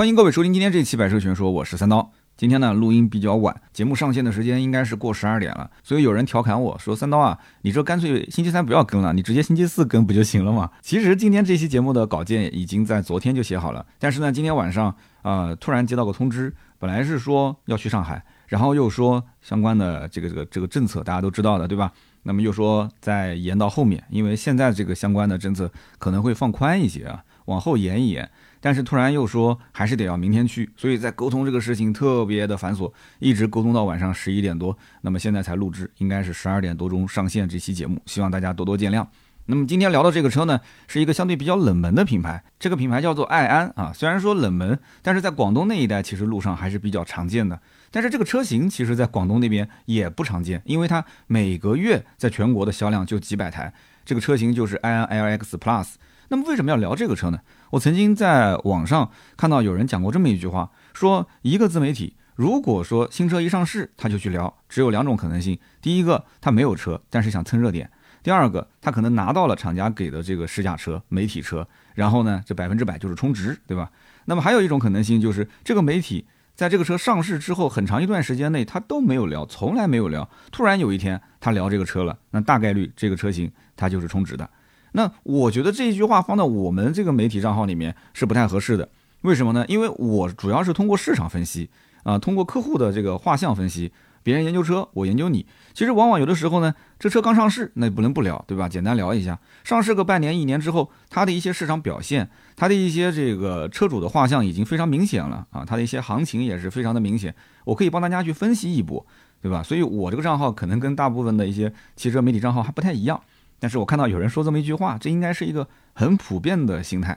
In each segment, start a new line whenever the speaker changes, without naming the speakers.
欢迎各位收听今天这期《百车全说》，我是三刀。今天呢，录音比较晚，节目上线的时间应该是过十二点了，所以有人调侃我说：“三刀啊，你这干脆星期三不要更了，你直接星期四更不就行了吗？” 其实今天这期节目的稿件已经在昨天就写好了，但是呢，今天晚上啊，突然接到个通知，本来是说要去上海，然后又说相关的这个这个这个政策大家都知道的，对吧？那么又说再延到后面，因为现在这个相关的政策可能会放宽一些啊，往后延一延。但是突然又说还是得要明天去，所以在沟通这个事情特别的繁琐，一直沟通到晚上十一点多，那么现在才录制，应该是十二点多钟上线这期节目，希望大家多多见谅。那么今天聊的这个车呢，是一个相对比较冷门的品牌，这个品牌叫做爱安啊，虽然说冷门，但是在广东那一带其实路上还是比较常见的。但是这个车型其实在广东那边也不常见，因为它每个月在全国的销量就几百台，这个车型就是爱安 LX Plus。那么为什么要聊这个车呢？我曾经在网上看到有人讲过这么一句话，说一个自媒体如果说新车一上市他就去聊，只有两种可能性：第一个他没有车，但是想蹭热点；第二个他可能拿到了厂家给的这个试驾车、媒体车，然后呢这百分之百就是充值，对吧？那么还有一种可能性就是这个媒体在这个车上市之后很长一段时间内他都没有聊，从来没有聊，突然有一天他聊这个车了，那大概率这个车型它就是充值的。那我觉得这一句话放到我们这个媒体账号里面是不太合适的，为什么呢？因为我主要是通过市场分析啊，通过客户的这个画像分析，别人研究车，我研究你。其实往往有的时候呢，这车刚上市，那也不能不聊，对吧？简单聊一下，上市个半年、一年之后，它的一些市场表现，它的一些这个车主的画像已经非常明显了啊，它的一些行情也是非常的明显，我可以帮大家去分析一波，对吧？所以我这个账号可能跟大部分的一些汽车媒体账号还不太一样。但是我看到有人说这么一句话，这应该是一个很普遍的心态。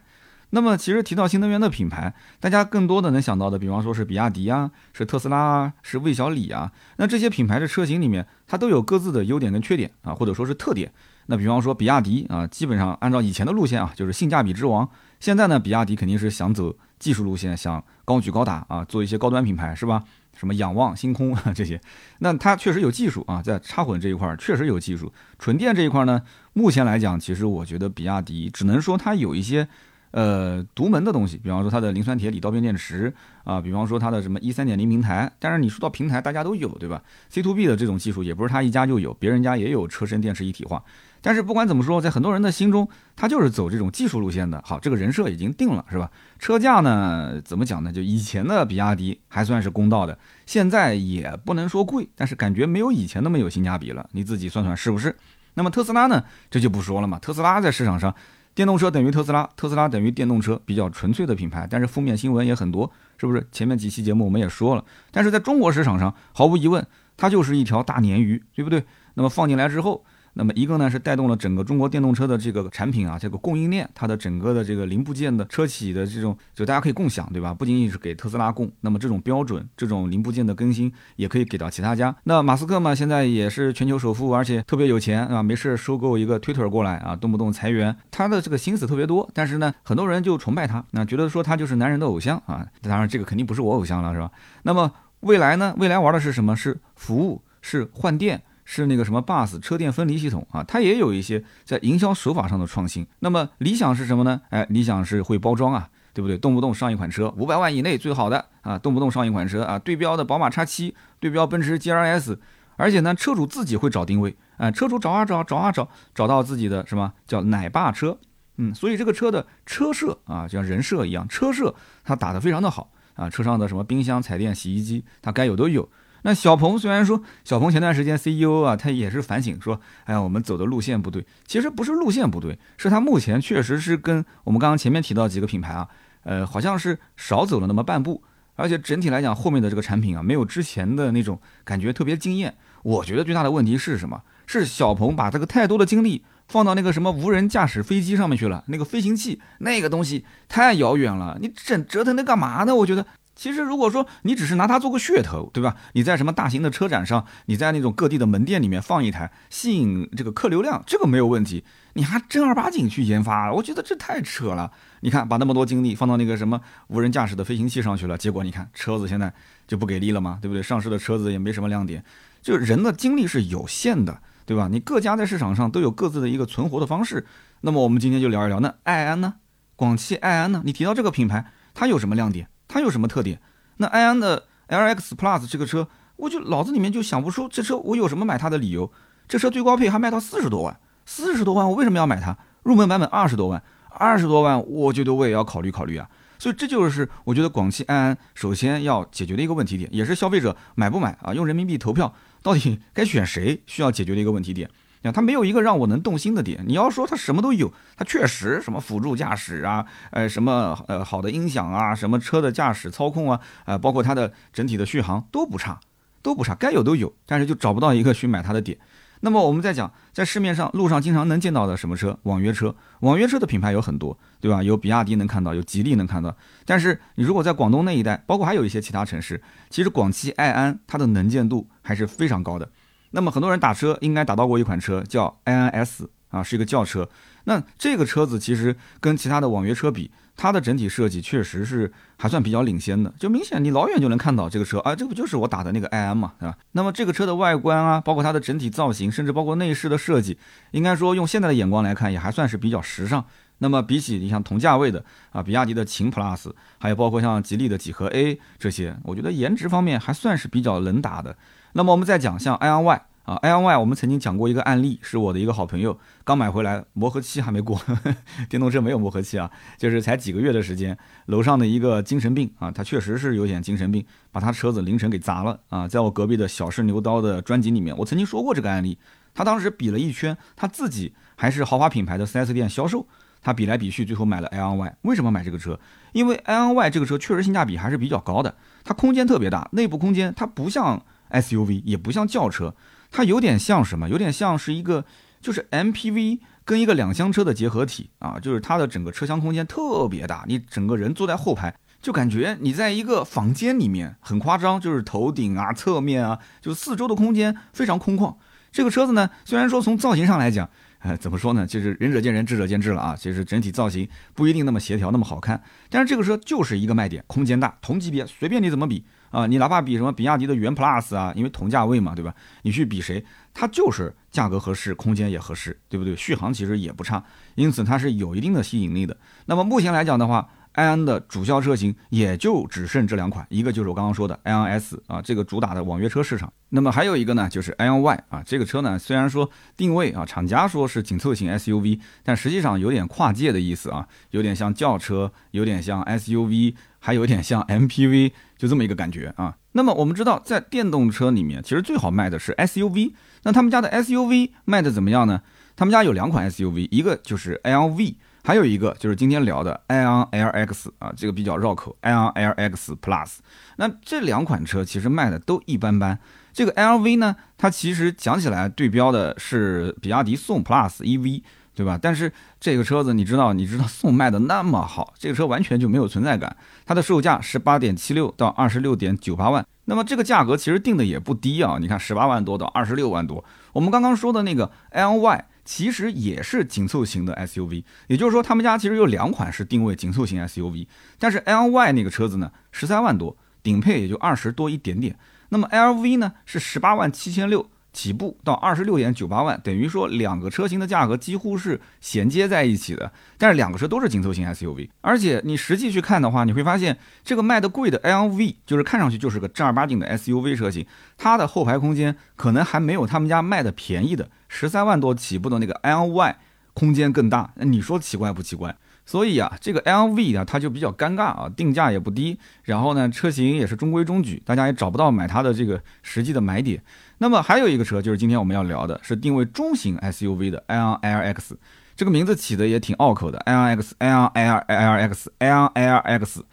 那么其实提到新能源的品牌，大家更多的能想到的，比方说是比亚迪啊，是特斯拉啊，是魏小李啊。那这些品牌的车型里面，它都有各自的优点跟缺点啊，或者说是特点。那比方说比亚迪啊，基本上按照以前的路线啊，就是性价比之王。现在呢，比亚迪肯定是想走技术路线，想高举高打啊，做一些高端品牌，是吧？什么仰望星空 这些，那它确实有技术啊，在插混这一块儿确实有技术。纯电这一块呢，目前来讲，其实我觉得比亚迪只能说它有一些呃独门的东西，比方说它的磷酸铁锂刀片电池啊，比方说它的什么一三点零平台。但是你说到平台，大家都有，对吧？C to B 的这种技术也不是它一家就有，别人家也有车身电池一体化。但是不管怎么说，在很多人的心中，他就是走这种技术路线的。好，这个人设已经定了，是吧？车价呢，怎么讲呢？就以前的比亚迪还算是公道的，现在也不能说贵，但是感觉没有以前那么有性价比了。你自己算算是不是？那么特斯拉呢？这就不说了嘛。特斯拉在市场上，电动车等于特斯拉，特斯拉等于电动车，比较纯粹的品牌。但是负面新闻也很多，是不是？前面几期节目我们也说了。但是在中国市场上，毫无疑问，它就是一条大鲶鱼，对不对？那么放进来之后。那么一个呢是带动了整个中国电动车的这个产品啊，这个供应链，它的整个的这个零部件的车企的这种，就大家可以共享，对吧？不仅仅是给特斯拉供，那么这种标准、这种零部件的更新也可以给到其他家。那马斯克嘛，现在也是全球首富，而且特别有钱啊，没事收购一个 Twitter 过来啊，动不动裁员，他的这个心思特别多。但是呢，很多人就崇拜他，那觉得说他就是男人的偶像啊。当然，这个肯定不是我偶像了，是吧？那么未来呢？未来玩的是什么？是服务，是换电。是那个什么 bus 车电分离系统啊，它也有一些在营销手法上的创新。那么理想是什么呢？哎，理想是会包装啊，对不对？动不动上一款车五百万以内最好的啊，动不动上一款车啊，对标的宝马叉七，对标奔驰 G R S，而且呢，车主自己会找定位，啊，车主找啊找，找啊找，找到自己的什么叫奶爸车，嗯，所以这个车的车设啊，就像人设一样，车设它打得非常的好啊，车上的什么冰箱、彩电、洗衣机，它该有都有。那小鹏虽然说小鹏前段时间 CEO 啊，他也是反省说，哎呀，我们走的路线不对。其实不是路线不对，是他目前确实是跟我们刚刚前面提到几个品牌啊，呃，好像是少走了那么半步。而且整体来讲，后面的这个产品啊，没有之前的那种感觉特别惊艳。我觉得最大的问题是什么？是小鹏把这个太多的精力放到那个什么无人驾驶飞机上面去了，那个飞行器那个东西太遥远了，你整折腾那干嘛呢？我觉得。其实，如果说你只是拿它做个噱头，对吧？你在什么大型的车展上，你在那种各地的门店里面放一台，吸引这个客流量，这个没有问题。你还正儿八经去研发，我觉得这太扯了。你看，把那么多精力放到那个什么无人驾驶的飞行器上去了，结果你看车子现在就不给力了嘛？对不对？上市的车子也没什么亮点。就是人的精力是有限的，对吧？你各家在市场上都有各自的一个存活的方式。那么我们今天就聊一聊，那爱安呢？广汽爱安呢？你提到这个品牌，它有什么亮点？它有什么特点？那埃安的 LX Plus 这个车，我就脑子里面就想不出这车我有什么买它的理由。这车最高配还卖到四十多万，四十多万我为什么要买它？入门版本二十多万，二十多万我觉得我也要考虑考虑啊。所以这就是我觉得广汽埃安首先要解决的一个问题点，也是消费者买不买啊，用人民币投票到底该选谁需要解决的一个问题点。它没有一个让我能动心的点。你要说它什么都有，它确实什么辅助驾驶啊，呃，什么呃好的音响啊，什么车的驾驶操控啊，呃，包括它的整体的续航都不差，都不差，该有都有，但是就找不到一个去买它的点。那么我们再讲，在市面上路上经常能见到的什么车？网约车。网约车的品牌有很多，对吧？有比亚迪能看到，有吉利能看到。但是你如果在广东那一带，包括还有一些其他城市，其实广汽埃安它的能见度还是非常高的。那么很多人打车应该打到过一款车叫埃安 S 啊，是一个轿车。那这个车子其实跟其他的网约车比。它的整体设计确实是还算比较领先的，就明显你老远就能看到这个车啊，这不就是我打的那个埃安嘛，对吧？那么这个车的外观啊，包括它的整体造型，甚至包括内饰的设计，应该说用现在的眼光来看，也还算是比较时尚。那么比起你像同价位的啊，比亚迪的秦 Plus，还有包括像吉利的几何 A 这些，我觉得颜值方面还算是比较能打的。那么我们再讲像埃安 Y。啊，L Y 我们曾经讲过一个案例，是我的一个好朋友刚买回来，磨合期还没过，电动车没有磨合期啊，就是才几个月的时间。楼上的一个精神病啊，他确实是有点精神病，把他车子凌晨给砸了啊。在我隔壁的小试牛刀的专辑里面，我曾经说过这个案例。他当时比了一圈，他自己还是豪华品牌的 4S 店销售，他比来比去，最后买了 L Y。为什么买这个车？因为 L Y 这个车确实性价比还是比较高的，它空间特别大，内部空间它不像 SUV，也不像轿车。它有点像什么？有点像是一个，就是 MPV 跟一个两厢车的结合体啊，就是它的整个车厢空间特别大，你整个人坐在后排，就感觉你在一个房间里面，很夸张，就是头顶啊、侧面啊，就四周的空间非常空旷。这个车子呢，虽然说从造型上来讲，呃，怎么说呢？就是仁者见仁，智者见智了啊。其实整体造型不一定那么协调，那么好看，但是这个车就是一个卖点，空间大，同级别随便你怎么比。啊，你哪怕比什么比亚迪的元 Plus 啊，因为同价位嘛，对吧？你去比谁，它就是价格合适，空间也合适，对不对？续航其实也不差，因此它是有一定的吸引力的。那么目前来讲的话，埃安的主销车型也就只剩这两款，一个就是我刚刚说的埃安 S 啊，这个主打的网约车市场。那么还有一个呢，就是埃安 Y 啊，这个车呢虽然说定位啊，厂家说是紧凑型 SUV，但实际上有点跨界的意思啊，有点像轿车，有点像 SUV。还有点像 MPV，就这么一个感觉啊。那么我们知道，在电动车里面，其实最好卖的是 SUV。那他们家的 SUV 卖的怎么样呢？他们家有两款 SUV，一个就是 LV，还有一个就是今天聊的 iON LX 啊，这个比较绕口，iON LX Plus。那这两款车其实卖的都一般般。这个 LV 呢，它其实讲起来对标的是比亚迪宋 Plus EV。对吧？但是这个车子你知道，你知道宋卖的那么好，这个车完全就没有存在感。它的售价十八点七六到二十六点九八万，那么这个价格其实定的也不低啊。你看十八万多到二十六万多，我们刚刚说的那个 L Y 其实也是紧凑型的 SUV，也就是说他们家其实有两款是定位紧凑型 SUV，但是 L Y 那个车子呢十三万多，顶配也就二十多一点点，那么 L V 呢是十八万七千六。起步到二十六点九八万，等于说两个车型的价格几乎是衔接在一起的。但是两个车都是紧凑型 SUV，而且你实际去看的话，你会发现这个卖的贵的 LV，就是看上去就是个正儿八经的 SUV 车型，它的后排空间可能还没有他们家卖的便宜的十三万多起步的那个 LY 空间更大。那你说奇怪不奇怪？所以啊，这个 LV 啊，它就比较尴尬啊，定价也不低，然后呢，车型也是中规中矩，大家也找不到买它的这个实际的买点。那么还有一个车，就是今天我们要聊的，是定位中型 SUV 的 L L X，这个名字起的也挺拗口的，L L X L L L L X L L X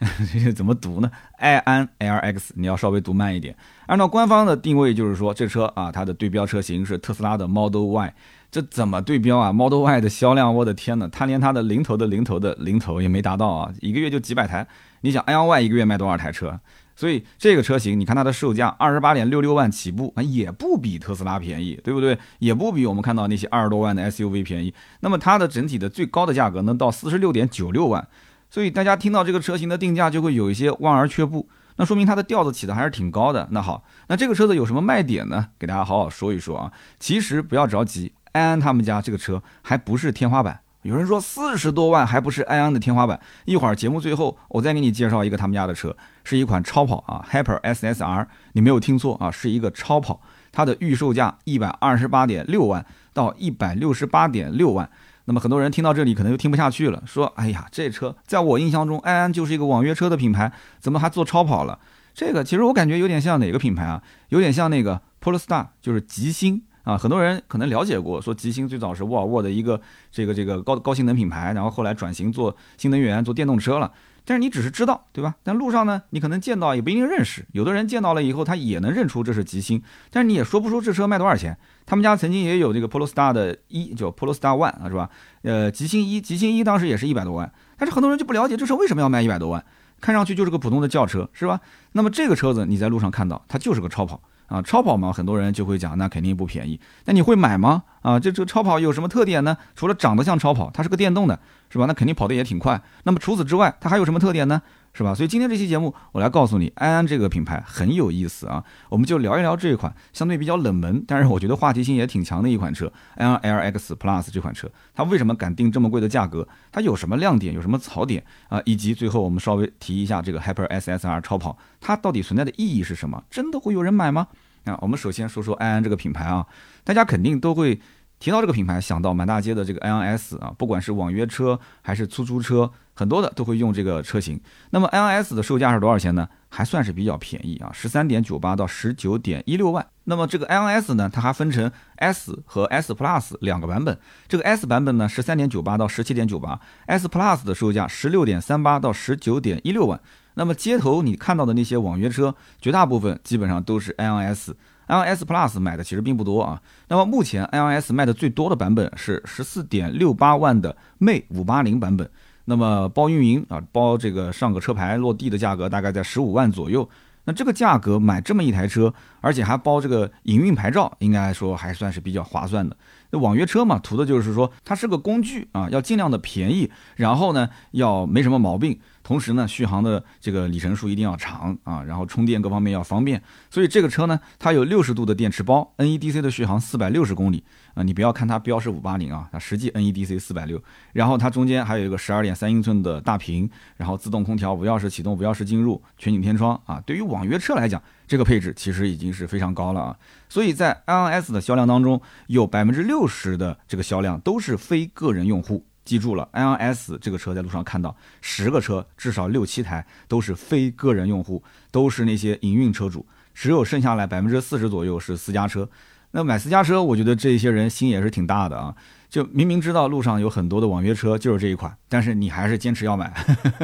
怎么读呢？i n LX，你要稍微读慢一点。按照官方的定位，就是说这车啊，它的对标车型是特斯拉的 Model Y，这怎么对标啊？Model Y 的销量，我的天呐，它连它的零头的零头的零头也没达到啊，一个月就几百台。你想 i n Y 一个月卖多少台车？所以这个车型，你看它的售价二十八点六六万起步，也不比特斯拉便宜，对不对？也不比我们看到那些二十多万的 SUV 便宜。那么它的整体的最高的价格能到四十六点九六万。所以大家听到这个车型的定价就会有一些望而却步，那说明它的调子起的还是挺高的。那好，那这个车子有什么卖点呢？给大家好好说一说啊。其实不要着急，安安他们家这个车还不是天花板有人说四十多万还不是安安的天花板。一会儿节目最后我再给你介绍一个他们家的车，是一款超跑啊，Hyper SSR，你没有听错啊，是一个超跑，它的预售价一百二十八点六万到一百六十八点六万。那么很多人听到这里可能就听不下去了，说：“哎呀，这车在我印象中，安安就是一个网约车的品牌，怎么还做超跑了？”这个其实我感觉有点像哪个品牌啊？有点像那个 Polestar，就是吉星啊。很多人可能了解过，说吉星最早是沃尔沃的一个这个这个高高性能品牌，然后后来转型做新能源、做电动车了。但是你只是知道，对吧？但路上呢，你可能见到也不一定认识。有的人见到了以后，他也能认出这是极星，但是你也说不出这车卖多少钱。他们家曾经也有这个 Polestar 的一，叫 Polestar One 啊，是吧？呃，极星一，极星一当时也是一百多万，但是很多人就不了解这车为什么要卖一百多万，看上去就是个普通的轿车，是吧？那么这个车子你在路上看到，它就是个超跑。啊，超跑嘛，很多人就会讲，那肯定不便宜。那你会买吗？啊，这这个超跑有什么特点呢？除了长得像超跑，它是个电动的，是吧？那肯定跑得也挺快。那么除此之外，它还有什么特点呢？是吧？所以今天这期节目，我来告诉你，安安这个品牌很有意思啊。我们就聊一聊这一款相对比较冷门，但是我觉得话题性也挺强的一款车——安安 LX Plus 这款车，它为什么敢定这么贵的价格？它有什么亮点？有什么槽点啊？以及最后我们稍微提一下这个 Hyper SSR 超跑，它到底存在的意义是什么？真的会有人买吗？啊，我们首先说说安安这个品牌啊，大家肯定都会。提到这个品牌，想到满大街的这个 i n s 啊，不管是网约车还是出租车，很多的都会用这个车型。那么 i n s 的售价是多少钱呢？还算是比较便宜啊，十三点九八到十九点一六万。那么这个 i n s 呢，它还分成 S 和 S Plus 两个版本。这个 S 版本呢，十三点九八到十七点九八；S Plus 的售价十六点三八到十九点一六万。那么街头你看到的那些网约车，绝大部分基本上都是 i n s i s Plus 买的其实并不多啊。那么目前 i s 卖的最多的版本是十四点六八万的魅五八零版本。那么包运营啊，包这个上个车牌落地的价格大概在十五万左右。那这个价格买这么一台车，而且还包这个营运牌照，应该说还算是比较划算的。那网约车嘛，图的就是说它是个工具啊，要尽量的便宜，然后呢要没什么毛病。同时呢，续航的这个里程数一定要长啊，然后充电各方面要方便，所以这个车呢，它有六十度的电池包，NEDC 的续航四百六十公里啊，你不要看它标是五八零啊，它实际 NEDC 四百六，然后它中间还有一个十二点三英寸的大屏，然后自动空调无钥匙启动、无钥匙进入、全景天窗啊，对于网约车来讲，这个配置其实已经是非常高了啊，所以在 iOS 的销量当中，有百分之六十的这个销量都是非个人用户。记住了，i n s 这个车在路上看到十个车，至少六七台都是非个人用户，都是那些营运车主，只有剩下来百分之四十左右是私家车。那买私家车，我觉得这些人心也是挺大的啊。就明明知道路上有很多的网约车就是这一款，但是你还是坚持要买。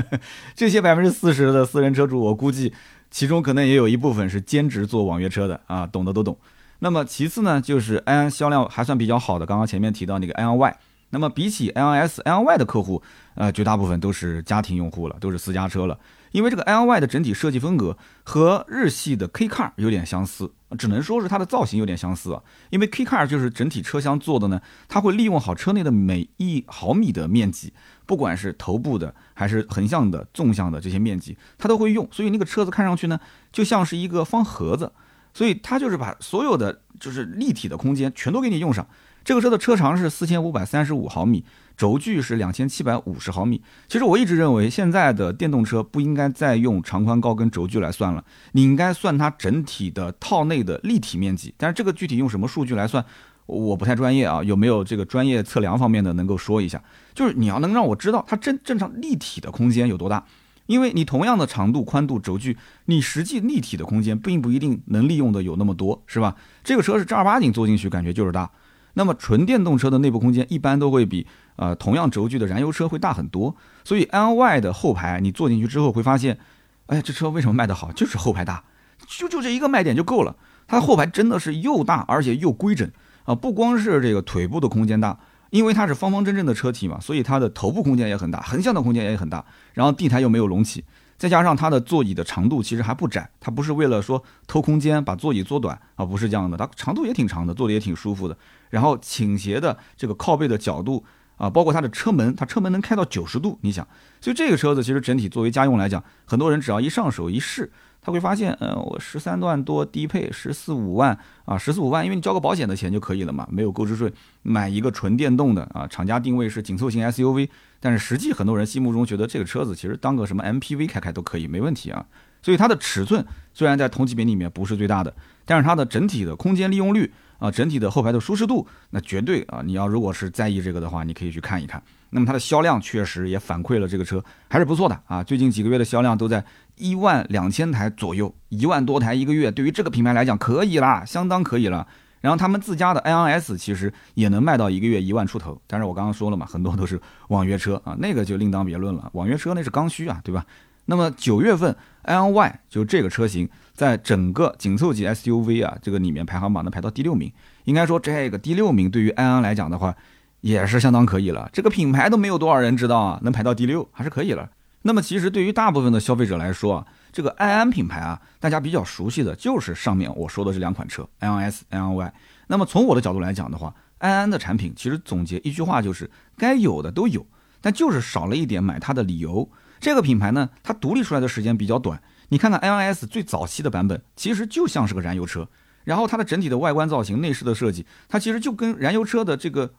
这些百分之四十的私人车主，我估计其中可能也有一部分是兼职做网约车的啊，懂的都懂。那么其次呢，就是 i n 销量还算比较好的，刚刚前面提到那个 i n y 那么比起 L S L Y 的客户，呃，绝大部分都是家庭用户了，都是私家车了。因为这个 L Y 的整体设计风格和日系的 K Car 有点相似，只能说是它的造型有点相似啊。因为 K Car 就是整体车厢做的呢，它会利用好车内的每一毫米的面积，不管是头部的还是横向的、纵向的这些面积，它都会用。所以那个车子看上去呢，就像是一个方盒子，所以它就是把所有的就是立体的空间全都给你用上。这个车的车长是四千五百三十五毫米，轴距是两千七百五十毫米。其实我一直认为，现在的电动车不应该再用长宽高跟轴距来算了，你应该算它整体的套内的立体面积。但是这个具体用什么数据来算，我不太专业啊。有没有这个专业测量方面的能够说一下？就是你要能让我知道它正正常立体的空间有多大，因为你同样的长度、宽度、轴距，你实际立体的空间并不一定能利用的有那么多，是吧？这个车是正儿八经坐进去感觉就是大。那么纯电动车的内部空间一般都会比呃同样轴距的燃油车会大很多，所以 L Y 的后排你坐进去之后会发现，哎，这车为什么卖得好？就是后排大，就就这一个卖点就够了。它后排真的是又大而且又规整啊，不光是这个腿部的空间大，因为它是方方正正的车体嘛，所以它的头部空间也很大，横向的空间也很大，然后地台又没有隆起。再加上它的座椅的长度其实还不窄，它不是为了说偷空间把座椅做短啊，不是这样的，它长度也挺长的，坐的也挺舒服的。然后倾斜的这个靠背的角度啊，包括它的车门，它车门能开到九十度，你想，所以这个车子其实整体作为家用来讲，很多人只要一上手一试。他会发现，呃，我十三万多低配，十四五万啊，十四五万，因为你交个保险的钱就可以了嘛，没有购置税，买一个纯电动的啊，厂家定位是紧凑型 SUV，但是实际很多人心目中觉得这个车子其实当个什么 MPV 开开都可以，没问题啊。所以它的尺寸虽然在同级别里面不是最大的，但是它的整体的空间利用率啊，整体的后排的舒适度，那绝对啊，你要如果是在意这个的话，你可以去看一看。那么它的销量确实也反馈了这个车还是不错的啊，最近几个月的销量都在一万两千台左右，一万多台一个月，对于这个品牌来讲可以啦，相当可以了。然后他们自家的 i n s 其实也能卖到一个月一万出头，但是我刚刚说了嘛，很多都是网约车啊，那个就另当别论了，网约车那是刚需啊，对吧？那么九月份，i n y 就这个车型，在整个紧凑级 SUV 啊这个里面排行榜能排到第六名。应该说，这个第六名对于安安来讲的话，也是相当可以了。这个品牌都没有多少人知道啊，能排到第六还是可以了。那么其实对于大部分的消费者来说啊，这个安安品牌啊，大家比较熟悉的就是上面我说的这两款车 i n s i n y 那么从我的角度来讲的话，安安的产品其实总结一句话就是，该有的都有，但就是少了一点买它的理由。这个品牌呢，它独立出来的时间比较短。你看看 i n s 最早期的版本，其实就像是个燃油车，然后它的整体的外观造型、内饰的设计，它其实就跟燃油车的这个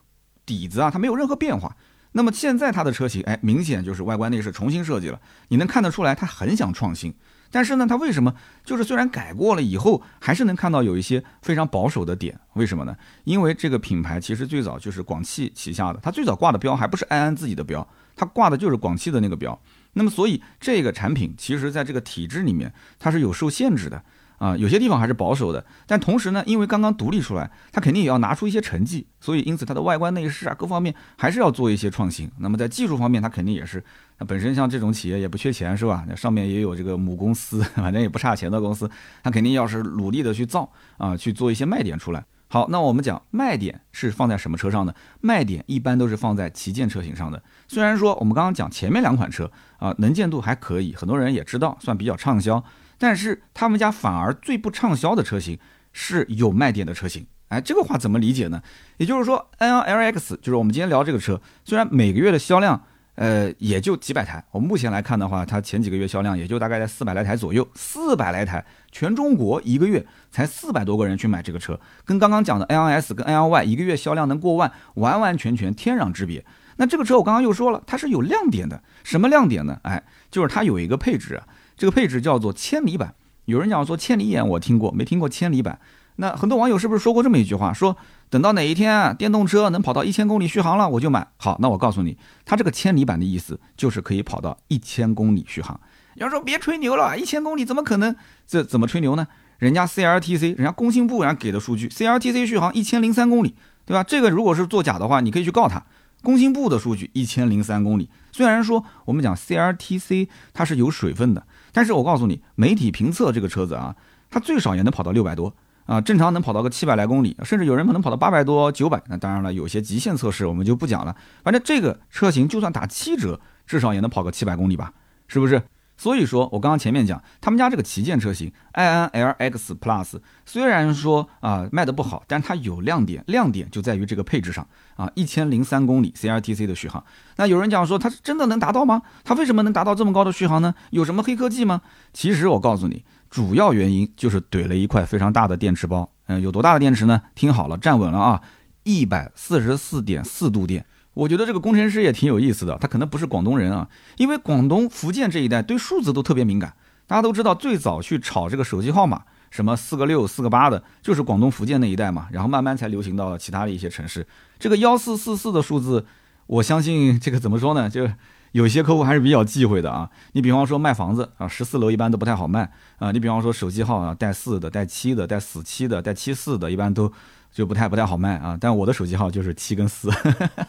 底子啊，它没有任何变化。那么现在它的车型，哎，明显就是外观内饰重新设计了，你能看得出来，它很想创新。但是呢，它为什么就是虽然改过了以后，还是能看到有一些非常保守的点？为什么呢？因为这个品牌其实最早就是广汽旗下的，它最早挂的标还不是安安自己的标，它挂的就是广汽的那个标。那么，所以这个产品其实在这个体制里面，它是有受限制的啊，有些地方还是保守的。但同时呢，因为刚刚独立出来，它肯定也要拿出一些成绩，所以因此它的外观内饰啊各方面还是要做一些创新。那么在技术方面，它肯定也是，那本身像这种企业也不缺钱是吧？那上面也有这个母公司，反正也不差钱的公司，它肯定要是努力的去造啊，去做一些卖点出来。好，那我们讲卖点是放在什么车上呢？卖点一般都是放在旗舰车型上的。虽然说我们刚刚讲前面两款车啊，能见度还可以，很多人也知道，算比较畅销。但是他们家反而最不畅销的车型是有卖点的车型。哎，这个话怎么理解呢？也就是说，N L X 就是我们今天聊这个车，虽然每个月的销量。呃，也就几百台。我们目前来看的话，它前几个月销量也就大概在四百来台左右。四百来台，全中国一个月才四百多个人去买这个车，跟刚刚讲的 N L S 跟 N L Y 一个月销量能过万，完完全全天壤之别。那这个车我刚刚又说了，它是有亮点的。什么亮点呢？哎，就是它有一个配置啊，这个配置叫做千里版。有人讲说千里眼，我听过，没听过千里版。那很多网友是不是说过这么一句话？说等到哪一天啊，电动车能跑到一千公里续航了，我就买。好，那我告诉你，它这个千里版的意思就是可以跑到一千公里续航。要说别吹牛了，一千公里怎么可能？这怎么吹牛呢？人家 CLTC，人家工信部人家给的数据，CLTC 续航一千零三公里，对吧？这个如果是作假的话，你可以去告他。工信部的数据一千零三公里，虽然说我们讲 CLTC 它是有水分的，但是我告诉你，媒体评测这个车子啊，它最少也能跑到六百多。啊，正常能跑到个七百来公里，甚至有人可能跑到八百多、九百。那当然了，有些极限测试我们就不讲了。反正这个车型就算打七折，至少也能跑个七百公里吧，是不是？所以说我刚刚前面讲，他们家这个旗舰车型 i n l x Plus，虽然说啊卖的不好，但它有亮点，亮点就在于这个配置上啊，一千零三公里 CLTC 的续航。那有人讲说它真的能达到吗？它为什么能达到这么高的续航呢？有什么黑科技吗？其实我告诉你，主要原因就是怼了一块非常大的电池包。嗯，有多大的电池呢？听好了，站稳了啊，一百四十四点四度电。我觉得这个工程师也挺有意思的，他可能不是广东人啊，因为广东、福建这一带对数字都特别敏感。大家都知道，最早去炒这个手机号码，什么四个六、四个八的，就是广东、福建那一带嘛，然后慢慢才流行到了其他的一些城市。这个幺四四四的数字，我相信这个怎么说呢？就有些客户还是比较忌讳的啊。你比方说卖房子啊，十四楼一般都不太好卖啊。你比方说手机号啊，带四的、带七的、带死七的、带七四的，一般都。就不太不太好卖啊，但我的手机号就是七跟四，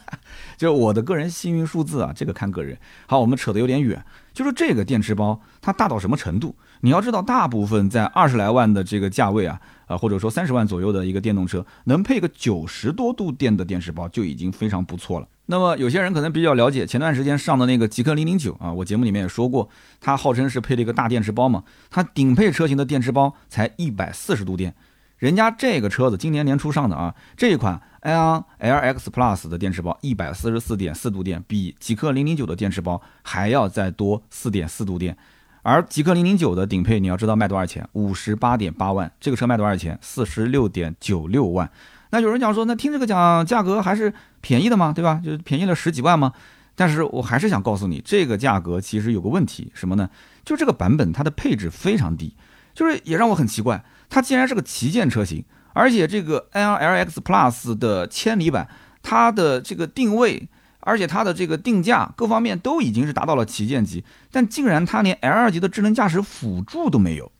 就我的个人幸运数字啊，这个看个人。好，我们扯得有点远，就是这个电池包它大到什么程度？你要知道，大部分在二十来万的这个价位啊，啊或者说三十万左右的一个电动车，能配个九十多度电的电池包就已经非常不错了。那么有些人可能比较了解，前段时间上的那个极氪零零九啊，我节目里面也说过，它号称是配了一个大电池包嘛，它顶配车型的电池包才一百四十度电。人家这个车子今年年初上的啊，这一款 ion LX Plus 的电池包一百四十四点四度电，比极氪零零九的电池包还要再多四点四度电，而极氪零零九的顶配你要知道卖多少钱？五十八点八万，这个车卖多少钱？四十六点九六万。那有人讲说，那听这个讲价格还是便宜的嘛？对吧？就是便宜了十几万嘛？但是我还是想告诉你，这个价格其实有个问题，什么呢？就这个版本它的配置非常低，就是也让我很奇怪，它既然是个旗舰车型，而且这个 N L X Plus 的千里版，它的这个定位。而且它的这个定价各方面都已经是达到了旗舰级，但竟然它连 L 级的智能驾驶辅助都没有，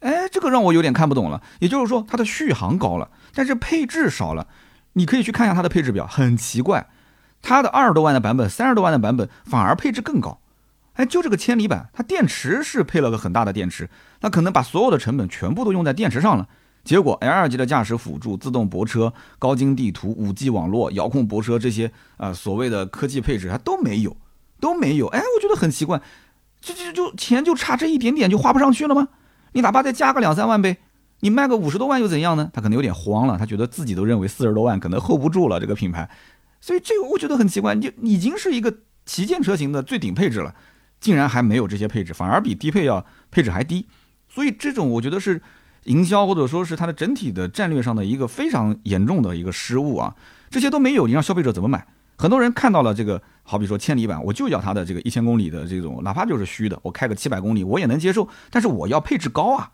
哎，这个让我有点看不懂了。也就是说，它的续航高了，但是配置少了。你可以去看一下它的配置表，很奇怪，它的二十多万的版本、三十多万的版本反而配置更高。哎，就这个千里版，它电池是配了个很大的电池，它可能把所有的成本全部都用在电池上了。结果，L 二级的驾驶辅助、自动泊车、高精地图、5G 网络、遥控泊车这些啊所谓的科技配置，它都没有，都没有。哎，我觉得很奇怪，这这就钱就差这一点点就花不上去了吗？你哪怕再加个两三万呗，你卖个五十多万又怎样呢？他可能有点慌了，他觉得自己都认为四十多万可能 hold 不住了这个品牌，所以这个我觉得很奇怪，就已经是一个旗舰车型的最顶配置了，竟然还没有这些配置，反而比低配要配置还低，所以这种我觉得是。营销或者说是它的整体的战略上的一个非常严重的一个失误啊，这些都没有，你让消费者怎么买？很多人看到了这个，好比说千里版，我就要它的这个一千公里的这种，哪怕就是虚的，我开个七百公里我也能接受，但是我要配置高啊，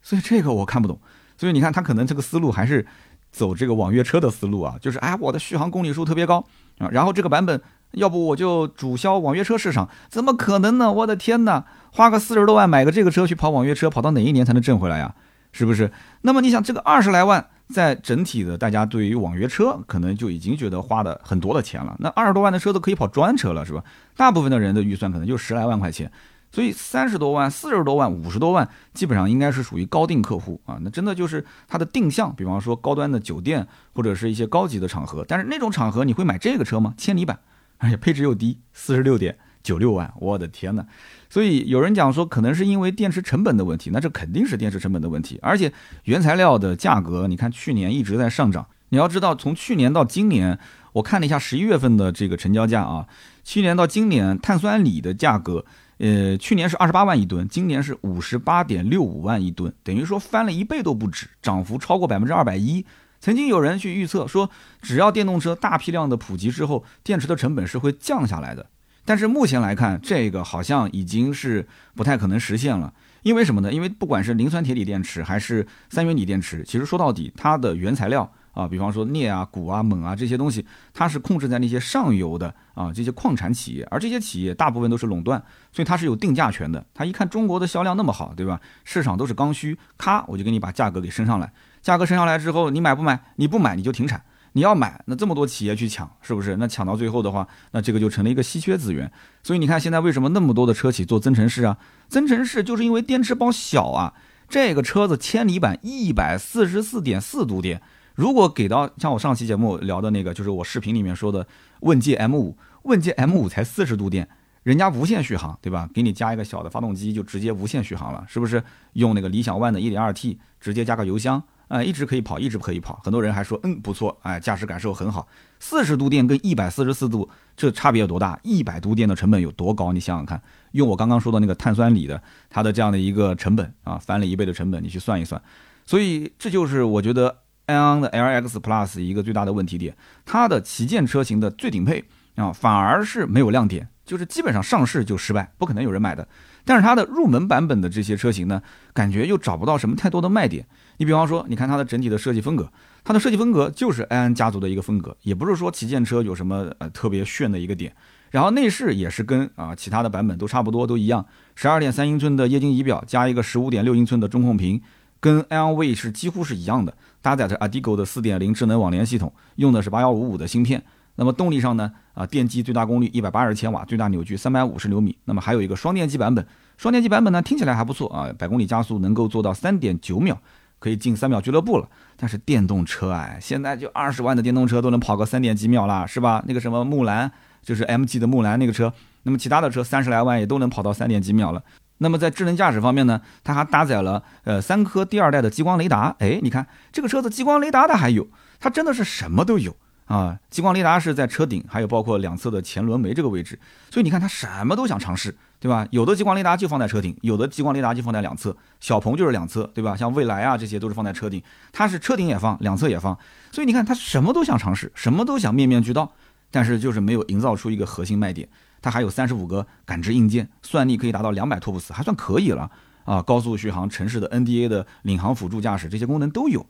所以这个我看不懂。所以你看，他可能这个思路还是走这个网约车的思路啊，就是哎，我的续航公里数特别高啊，然后这个版本要不我就主销网约车市场，怎么可能呢？我的天哪，花个四十多万买个这个车去跑网约车，跑到哪一年才能挣回来呀？是不是？那么你想，这个二十来万，在整体的大家对于网约车可能就已经觉得花的很多的钱了。那二十多万的车都可以跑专车了，是吧？大部分的人的预算可能就十来万块钱，所以三十多万、四十多万、五十多万，基本上应该是属于高定客户啊。那真的就是它的定向，比方说高端的酒店或者是一些高级的场合。但是那种场合你会买这个车吗？千里版，而且配置又低，四十六点九六万，我的天呐！所以有人讲说，可能是因为电池成本的问题，那这肯定是电池成本的问题。而且原材料的价格，你看去年一直在上涨。你要知道，从去年到今年，我看了一下十一月份的这个成交价啊，去年到今年碳酸锂的价格，呃，去年是二十八万一吨，今年是五十八点六五万一吨，等于说翻了一倍都不止，涨幅超过百分之二百一。曾经有人去预测说，只要电动车大批量的普及之后，电池的成本是会降下来的。但是目前来看，这个好像已经是不太可能实现了。因为什么呢？因为不管是磷酸铁锂电池还是三元锂电池，其实说到底，它的原材料啊，比方说镍啊、钴啊、锰啊这些东西，它是控制在那些上游的啊这些矿产企业，而这些企业大部分都是垄断，所以它是有定价权的。它一看中国的销量那么好，对吧？市场都是刚需，咔，我就给你把价格给升上来。价格升上来之后，你买不买？你不买你就停产。你要买，那这么多企业去抢，是不是？那抢到最后的话，那这个就成了一个稀缺资源。所以你看，现在为什么那么多的车企做增程式啊？增程式就是因为电池包小啊。这个车子千里板一百四十四点四度电，如果给到像我上期节目聊的那个，就是我视频里面说的问界 M 五，问界 M 五才四十度电，人家无限续航，对吧？给你加一个小的发动机就直接无限续航了，是不是？用那个理想 ONE 的 1.2T，直接加个油箱。啊，一直可以跑，一直可以跑。很多人还说，嗯，不错，哎，驾驶感受很好。四十度电跟一百四十四度，这差别有多大？一百度电的成本有多高？你想想看，用我刚刚说的那个碳酸锂的，它的这样的一个成本啊，翻了一倍的成本，你去算一算。所以这就是我觉得安的 LX Plus 一个最大的问题点，它的旗舰车型的最顶配啊，反而是没有亮点，就是基本上上市就失败，不可能有人买的。但是它的入门版本的这些车型呢，感觉又找不到什么太多的卖点。你比方说，你看它的整体的设计风格，它的设计风格就是安安家族的一个风格，也不是说旗舰车有什么呃特别炫的一个点。然后内饰也是跟啊其他的版本都差不多，都一样，十二点三英寸的液晶仪表加一个十五点六英寸的中控屏，跟 LV 是几乎是一样的，搭载着 Adigo 的四点零智能网联系统，用的是八幺五五的芯片。那么动力上呢，啊电机最大功率一百八十千瓦，最大扭矩三百五十牛米。那么还有一个双电机版本，双电机版本呢听起来还不错啊，百公里加速能够做到三点九秒。可以进三秒俱乐部了，但是电动车哎，现在就二十万的电动车都能跑个三点几秒了，是吧？那个什么木兰，就是 MG 的木兰那个车，那么其他的车三十来万也都能跑到三点几秒了。那么在智能驾驶方面呢，它还搭载了呃三颗第二代的激光雷达，哎，你看这个车子激光雷达它还有，它真的是什么都有啊，激光雷达是在车顶，还有包括两侧的前轮眉这个位置，所以你看它什么都想尝试，对吧？有的激光雷达就放在车顶，有的激光雷达就放在两侧，小鹏就是两侧，对吧？像蔚来啊这些都是放在车顶，它是车顶也放，两侧也放，所以你看它什么都想尝试，什么都想面面俱到，但是就是没有营造出一个核心卖点。它还有三十五个感知硬件，算力可以达到两百托布斯，还算可以了啊！高速续航、城市的 NDA 的领航辅助驾驶这些功能都有，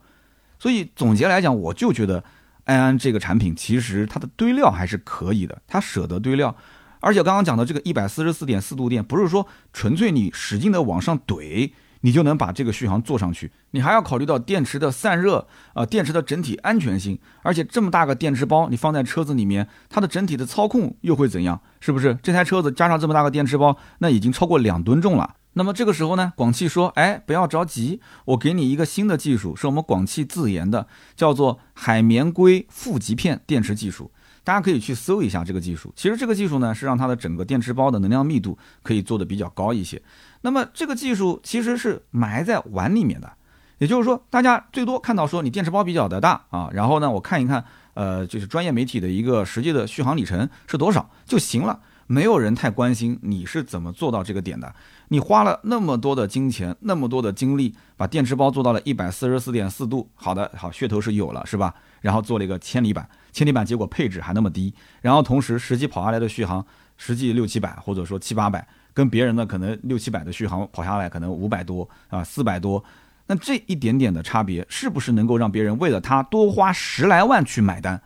所以总结来讲，我就觉得。安安这个产品其实它的堆料还是可以的，它舍得堆料，而且刚刚讲的这个一百四十四点四度电，不是说纯粹你使劲的往上怼，你就能把这个续航做上去，你还要考虑到电池的散热啊，电池的整体安全性，而且这么大个电池包你放在车子里面，它的整体的操控又会怎样？是不是？这台车子加上这么大个电池包，那已经超过两吨重了。那么这个时候呢，广汽说：“哎，不要着急，我给你一个新的技术，是我们广汽自研的，叫做海绵硅负极片电池技术。大家可以去搜一下这个技术。其实这个技术呢，是让它的整个电池包的能量密度可以做的比较高一些。那么这个技术其实是埋在碗里面的，也就是说，大家最多看到说你电池包比较的大啊，然后呢，我看一看，呃，就是专业媒体的一个实际的续航里程是多少就行了。”没有人太关心你是怎么做到这个点的。你花了那么多的金钱，那么多的精力，把电池包做到了一百四十四点四度。好的，好，噱头是有了，是吧？然后做了一个千里版，千里版结果配置还那么低，然后同时实际跑下来的续航，实际六七百或者说七八百，跟别人的可能六七百的续航跑下来可能五百多啊，四百多。那这一点点的差别，是不是能够让别人为了它多花十来万去买单？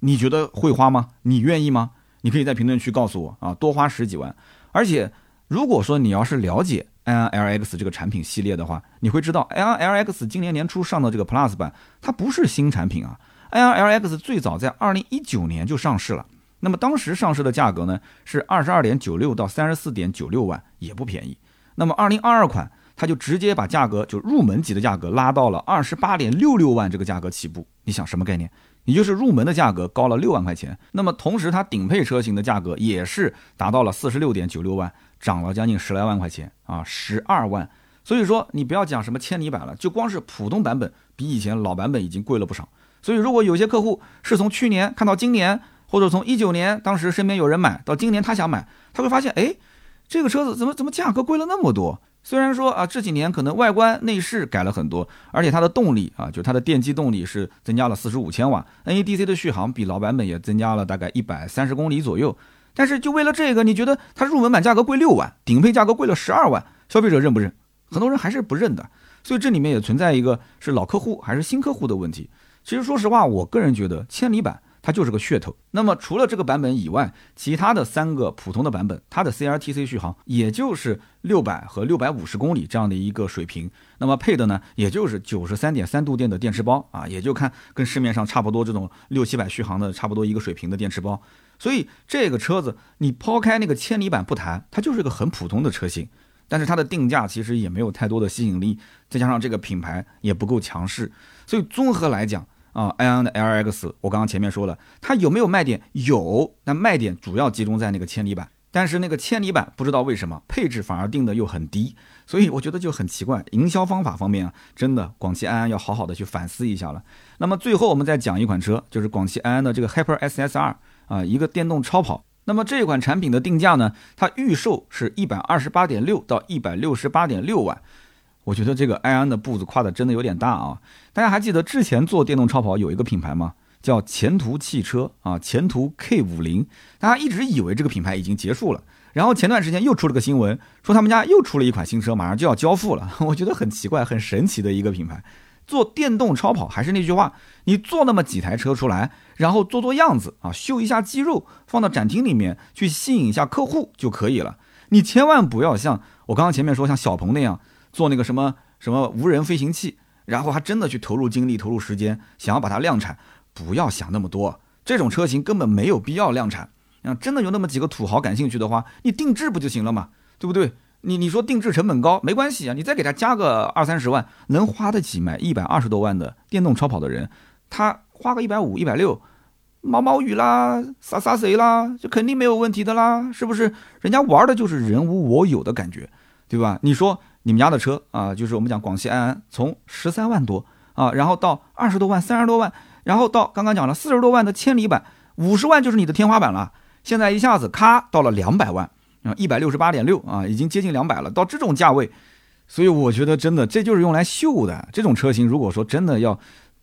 你觉得会花吗？你愿意吗？你可以在评论区告诉我啊，多花十几万。而且，如果说你要是了解 i n l x 这个产品系列的话，你会知道 i n l x 今年年初上的这个 Plus 版，它不是新产品啊。i n l x 最早在二零一九年就上市了，那么当时上市的价格呢是二十二点九六到三十四点九六万，也不便宜。那么二零二二款，它就直接把价格就入门级的价格拉到了二十八点六六万这个价格起步。你想什么概念？也就是入门的价格高了六万块钱，那么同时它顶配车型的价格也是达到了四十六点九六万，涨了将近十来万块钱啊，十二万。所以说你不要讲什么千里版了，就光是普通版本比以前老版本已经贵了不少。所以如果有些客户是从去年看到今年，或者从一九年当时身边有人买到今年他想买，他会发现哎，这个车子怎么怎么价格贵了那么多？虽然说啊，这几年可能外观内饰改了很多，而且它的动力啊，就它的电机动力是增加了四十五千瓦，NEDC 的续航比老版本也增加了大概一百三十公里左右。但是就为了这个，你觉得它入门版价格贵六万，顶配价格贵了十二万，消费者认不认？很多人还是不认的。所以这里面也存在一个是老客户还是新客户的问题。其实说实话，我个人觉得千里版。它就是个噱头。那么除了这个版本以外，其他的三个普通的版本，它的 C R T C 续航也就是六百和六百五十公里这样的一个水平。那么配的呢，也就是九十三点三度电的电池包啊，也就看跟市面上差不多这种六七百续航的差不多一个水平的电池包。所以这个车子你抛开那个千里版不谈，它就是一个很普通的车型。但是它的定价其实也没有太多的吸引力，再加上这个品牌也不够强势，所以综合来讲。啊，埃安的 LX，我刚刚前面说了，它有没有卖点？有，那卖点主要集中在那个千里版，但是那个千里版不知道为什么配置反而定的又很低，所以我觉得就很奇怪。营销方法方面啊，真的广汽安安要好好的去反思一下了。那么最后我们再讲一款车，就是广汽安安的这个 Hyper SSR 啊，一个电动超跑。那么这款产品的定价呢，它预售是一百二十八点六到一百六十八点六万。我觉得这个埃安的步子跨的真的有点大啊！大家还记得之前做电动超跑有一个品牌吗？叫前途汽车啊，前途 K 五零。大家一直以为这个品牌已经结束了，然后前段时间又出了个新闻，说他们家又出了一款新车，马上就要交付了。我觉得很奇怪、很神奇的一个品牌。做电动超跑还是那句话，你做那么几台车出来，然后做做样子啊，秀一下肌肉，放到展厅里面去吸引一下客户就可以了。你千万不要像我刚刚前面说像小鹏那样。做那个什么什么无人飞行器，然后还真的去投入精力、投入时间，想要把它量产，不要想那么多，这种车型根本没有必要量产。啊，真的有那么几个土豪感兴趣的话，你定制不就行了嘛，对不对？你你说定制成本高没关系啊，你再给他加个二三十万，能花得起买一百二十多万的电动超跑的人，他花个一百五、一百六，毛毛雨啦，洒洒水啦，就肯定没有问题的啦，是不是？人家玩的就是人无我有的感觉，对吧？你说。你们家的车啊，就是我们讲广汽安安，从十三万多啊，然后到二十多万、三十多万，然后到刚刚讲了四十多万的千里版，五十万就是你的天花板了。现在一下子咔到了两百万啊，一百六十八点六啊，已经接近两百了。到这种价位，所以我觉得真的这就是用来秀的。这种车型如果说真的要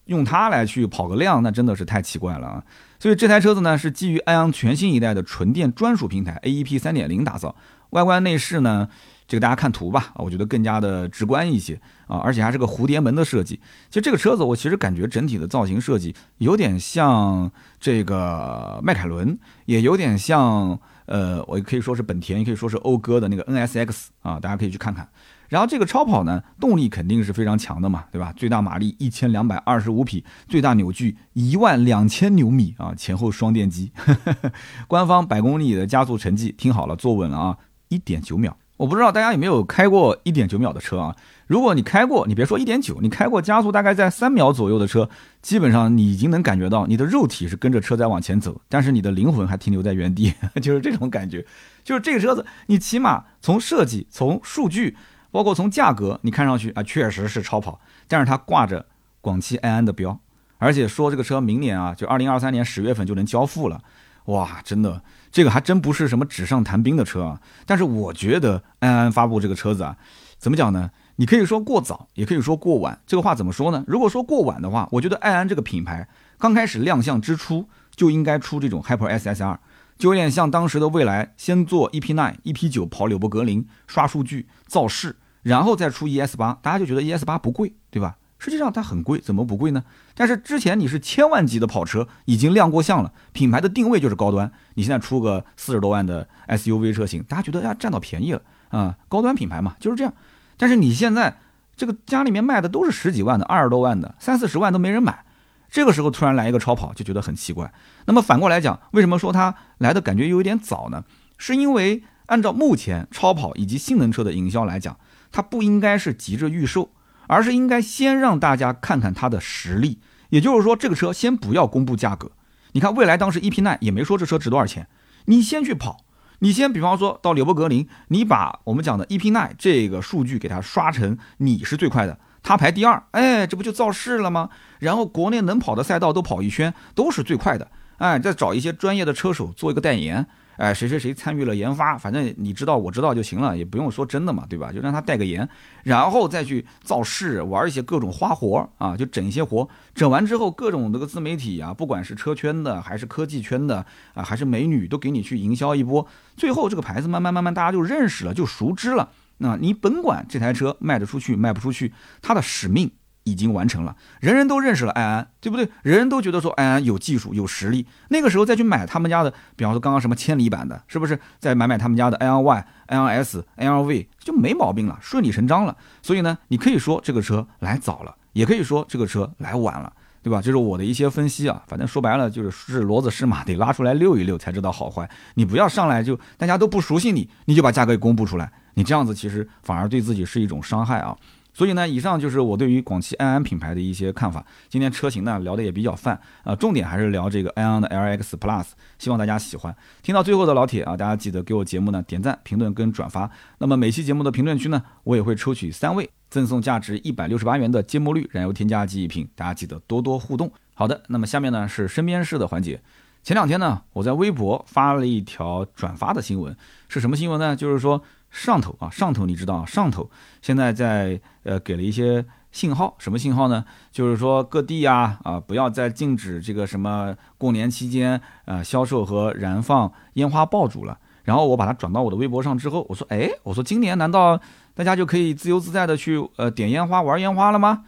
用它来去跑个量，那真的是太奇怪了啊。所以这台车子呢是基于安阳全新一代的纯电专属平台 AEP 三点零打造，外观内饰呢。这个大家看图吧，我觉得更加的直观一些啊，而且还是个蝴蝶门的设计。其实这个车子，我其实感觉整体的造型设计有点像这个迈凯伦，也有点像呃，我也可以说是本田，也可以说是讴歌的那个 NSX 啊，大家可以去看看。然后这个超跑呢，动力肯定是非常强的嘛，对吧？最大马力一千两百二十五匹，最大扭矩一万两千牛米啊，前后双电机。官方百公里的加速成绩，听好了，坐稳了啊，一点九秒。我不知道大家有没有开过一点九秒的车啊？如果你开过，你别说一点九，你开过加速大概在三秒左右的车，基本上你已经能感觉到你的肉体是跟着车在往前走，但是你的灵魂还停留在原地，就是这种感觉。就是这个车子，你起码从设计、从数据，包括从价格，你看上去啊确实是超跑，但是它挂着广汽埃安的标，而且说这个车明年啊，就二零二三年十月份就能交付了。哇，真的，这个还真不是什么纸上谈兵的车啊！但是我觉得安安发布这个车子啊，怎么讲呢？你可以说过早，也可以说过晚。这个话怎么说呢？如果说过晚的话，我觉得安安这个品牌刚开始亮相之初就应该出这种 Hyper SSR，就有点像当时的蔚来先做 EP9、EP9 跑柳伯格林刷数据造势，然后再出 ES8，大家就觉得 ES8 不贵，对吧？实际上它很贵，怎么不贵呢？但是之前你是千万级的跑车，已经亮过相了，品牌的定位就是高端。你现在出个四十多万的 SUV 车型，大家觉得呀占到便宜了啊，高端品牌嘛就是这样。但是你现在这个家里面卖的都是十几万的、二十多万的、三四十万都没人买，这个时候突然来一个超跑，就觉得很奇怪。那么反过来讲，为什么说它来的感觉有点早呢？是因为按照目前超跑以及性能车的营销来讲，它不应该是急着预售。而是应该先让大家看看它的实力，也就是说，这个车先不要公布价格。你看，未来当时 EP9 也没说这车值多少钱，你先去跑，你先比方说到纽博格林，你把我们讲的 EP9 这个数据给它刷成你是最快的，它排第二，哎，这不就造势了吗？然后国内能跑的赛道都跑一圈，都是最快的，哎，再找一些专业的车手做一个代言。哎，谁谁谁参与了研发，反正你知道我知道就行了，也不用说真的嘛，对吧？就让他带个言，然后再去造势，玩一些各种花活啊，就整一些活，整完之后，各种这个自媒体啊，不管是车圈的还是科技圈的啊，还是美女，都给你去营销一波，最后这个牌子慢慢慢慢大家就认识了，就熟知了。那你甭管这台车卖得出去卖不出去，它的使命。已经完成了，人人都认识了埃安，对不对？人人都觉得说埃安有技术有实力，那个时候再去买他们家的，比方说刚刚什么千里版的，是不是？再买买他们家的 L Y、L S、L V 就没毛病了，顺理成章了。所以呢，你可以说这个车来早了，也可以说这个车来晚了，对吧？这是我的一些分析啊。反正说白了就是是骡子是马，得拉出来溜一溜才知道好坏。你不要上来就大家都不熟悉你，你就把价格给公布出来，你这样子其实反而对自己是一种伤害啊。所以呢，以上就是我对于广汽埃安品牌的一些看法。今天车型呢聊的也比较泛啊，重点还是聊这个埃安的 LX Plus，希望大家喜欢。听到最后的老铁啊，大家记得给我节目呢点赞、评论跟转发。那么每期节目的评论区呢，我也会抽取三位赠送价值一百六十八元的芥末绿燃油添加剂一瓶，大家记得多多互动。好的，那么下面呢是身边事的环节。前两天呢，我在微博发了一条转发的新闻，是什么新闻呢？就是说。上头啊，上头，你知道上头现在在呃给了一些信号，什么信号呢？就是说各地呀啊不要再禁止这个什么过年期间啊销售和燃放烟花爆竹了。然后我把它转到我的微博上之后，我说哎，我说今年难道大家就可以自由自在的去呃点烟花玩烟花了吗？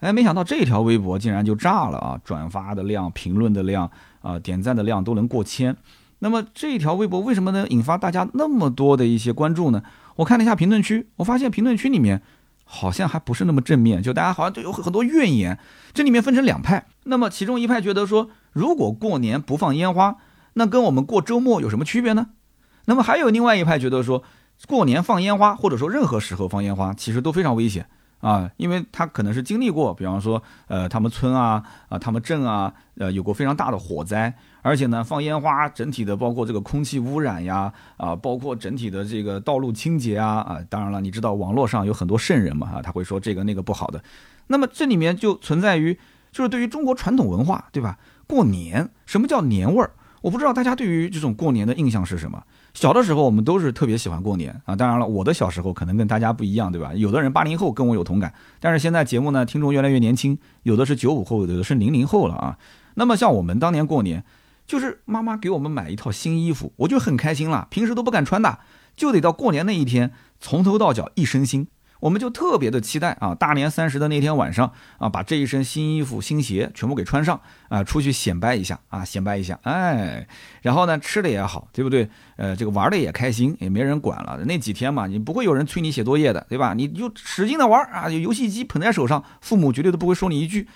哎，没想到这条微博竟然就炸了啊！转发的量、评论的量啊、点赞的量都能过千。那么这条微博为什么能引发大家那么多的一些关注呢？我看了一下评论区，我发现评论区里面好像还不是那么正面，就大家好像都有很多怨言。这里面分成两派，那么其中一派觉得说，如果过年不放烟花，那跟我们过周末有什么区别呢？那么还有另外一派觉得说，过年放烟花或者说任何时候放烟花，其实都非常危险。啊，因为他可能是经历过，比方说，呃，他们村啊，啊，他们镇啊，呃，有过非常大的火灾，而且呢，放烟花整体的包括这个空气污染呀，啊，包括整体的这个道路清洁啊，啊，当然了，你知道网络上有很多圣人嘛，啊，他会说这个那个不好的，那么这里面就存在于就是对于中国传统文化，对吧？过年，什么叫年味儿？我不知道大家对于这种过年的印象是什么。小的时候，我们都是特别喜欢过年啊。当然了，我的小时候可能跟大家不一样，对吧？有的人八零后跟我有同感，但是现在节目呢，听众越来越年轻，有的是九五后，有的是零零后了啊。那么像我们当年过年，就是妈妈给我们买一套新衣服，我就很开心了。平时都不敢穿的，就得到过年那一天，从头到脚一身新。我们就特别的期待啊，大年三十的那天晚上啊，把这一身新衣服、新鞋全部给穿上啊，出去显摆一下啊，显摆一下，哎，然后呢，吃的也好，对不对？呃，这个玩的也开心，也没人管了。那几天嘛，你不会有人催你写作业的，对吧？你就使劲的玩啊，游戏机捧在手上，父母绝对都不会说你一句。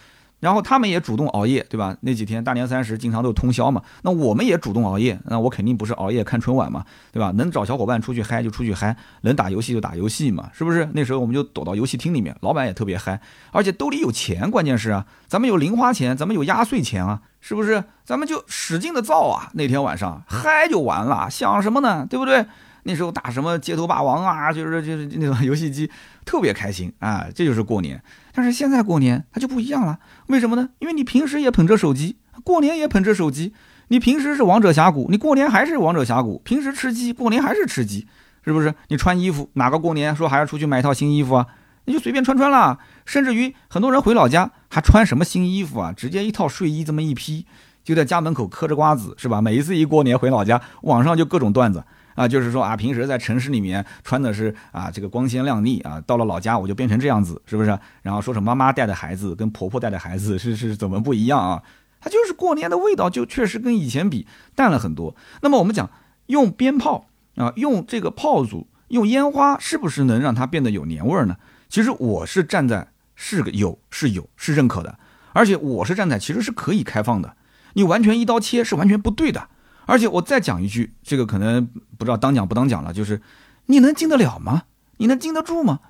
然后他们也主动熬夜，对吧？那几天大年三十经常都通宵嘛。那我们也主动熬夜，那我肯定不是熬夜看春晚嘛，对吧？能找小伙伴出去嗨就出去嗨，能打游戏就打游戏嘛，是不是？那时候我们就躲到游戏厅里面，老板也特别嗨，而且兜里有钱，关键是啊，咱们有零花钱，咱们有压岁钱啊，是不是？咱们就使劲的造啊，那天晚上嗨就完了，想什么呢？对不对？那时候打什么街头霸王啊，就是就是那种 游戏机，特别开心啊，这就是过年。但是现在过年它就不一样了，为什么呢？因为你平时也捧着手机，过年也捧着手机。你平时是王者峡谷，你过年还是王者峡谷。平时吃鸡，过年还是吃鸡，是不是？你穿衣服，哪个过年说还要出去买一套新衣服啊？你就随便穿穿啦。甚至于很多人回老家还穿什么新衣服啊？直接一套睡衣这么一披，就在家门口嗑着瓜子，是吧？每一次一过年回老家，网上就各种段子。啊，就是说啊，平时在城市里面穿的是啊，这个光鲜亮丽啊，到了老家我就变成这样子，是不是？然后说是妈妈带的孩子跟婆婆带的孩子是是怎么不一样啊？它就是过年的味道，就确实跟以前比淡了很多。那么我们讲用鞭炮啊，用这个炮竹，用烟花，是不是能让它变得有年味儿呢？其实我是站在是个有是有是认可的，而且我是站在其实是可以开放的，你完全一刀切是完全不对的。而且我再讲一句，这个可能不知道当讲不当讲了，就是你能禁得了吗？你能禁得住吗？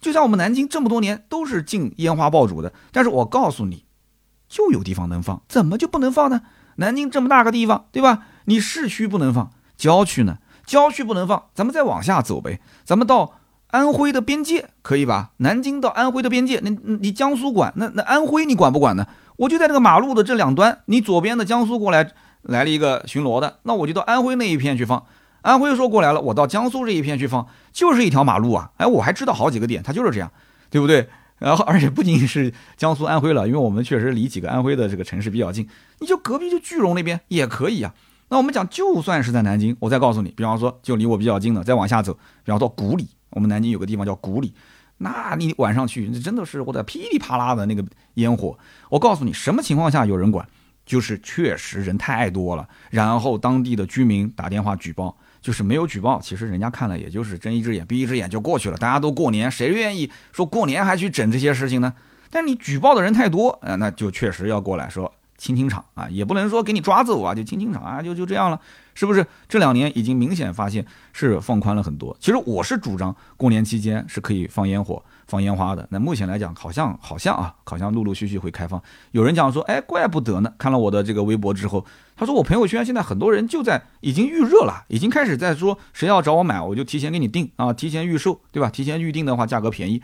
就像我们南京这么多年都是禁烟花爆竹的，但是我告诉你，就有地方能放，怎么就不能放呢？南京这么大个地方，对吧？你市区不能放，郊区呢？郊区不能放，咱们再往下走呗，咱们到安徽的边界可以吧？南京到安徽的边界，那你江苏管，那那安徽你管不管呢？我就在这个马路的这两端，你左边的江苏过来。来了一个巡逻的，那我就到安徽那一片去放。安徽说过来了，我到江苏这一片去放，就是一条马路啊。哎，我还知道好几个点，它就是这样，对不对？然后 而且不仅仅是江苏、安徽了，因为我们确实离几个安徽的这个城市比较近，你就隔壁就句容那边也可以啊。那我们讲，就算是在南京，我再告诉你，比方说就离我比较近的，再往下走，比方到古里，我们南京有个地方叫古里，那你晚上去，那真的是我的噼里啪啦的那个烟火。我告诉你，什么情况下有人管？就是确实人太多了，然后当地的居民打电话举报，就是没有举报，其实人家看了也就是睁一只眼闭一只眼就过去了。大家都过年，谁愿意说过年还去整这些事情呢？但你举报的人太多，啊，那就确实要过来说。清清场啊，也不能说给你抓走啊，就清清场啊，就就这样了，是不是？这两年已经明显发现是放宽了很多。其实我是主张过年期间是可以放烟火、放烟花的。那目前来讲，好像好像啊，好像陆陆续续会开放。有人讲说，哎，怪不得呢。看了我的这个微博之后，他说我朋友圈现在很多人就在已经预热了，已经开始在说谁要找我买，我就提前给你订啊，提前预售，对吧？提前预定的话价格便宜。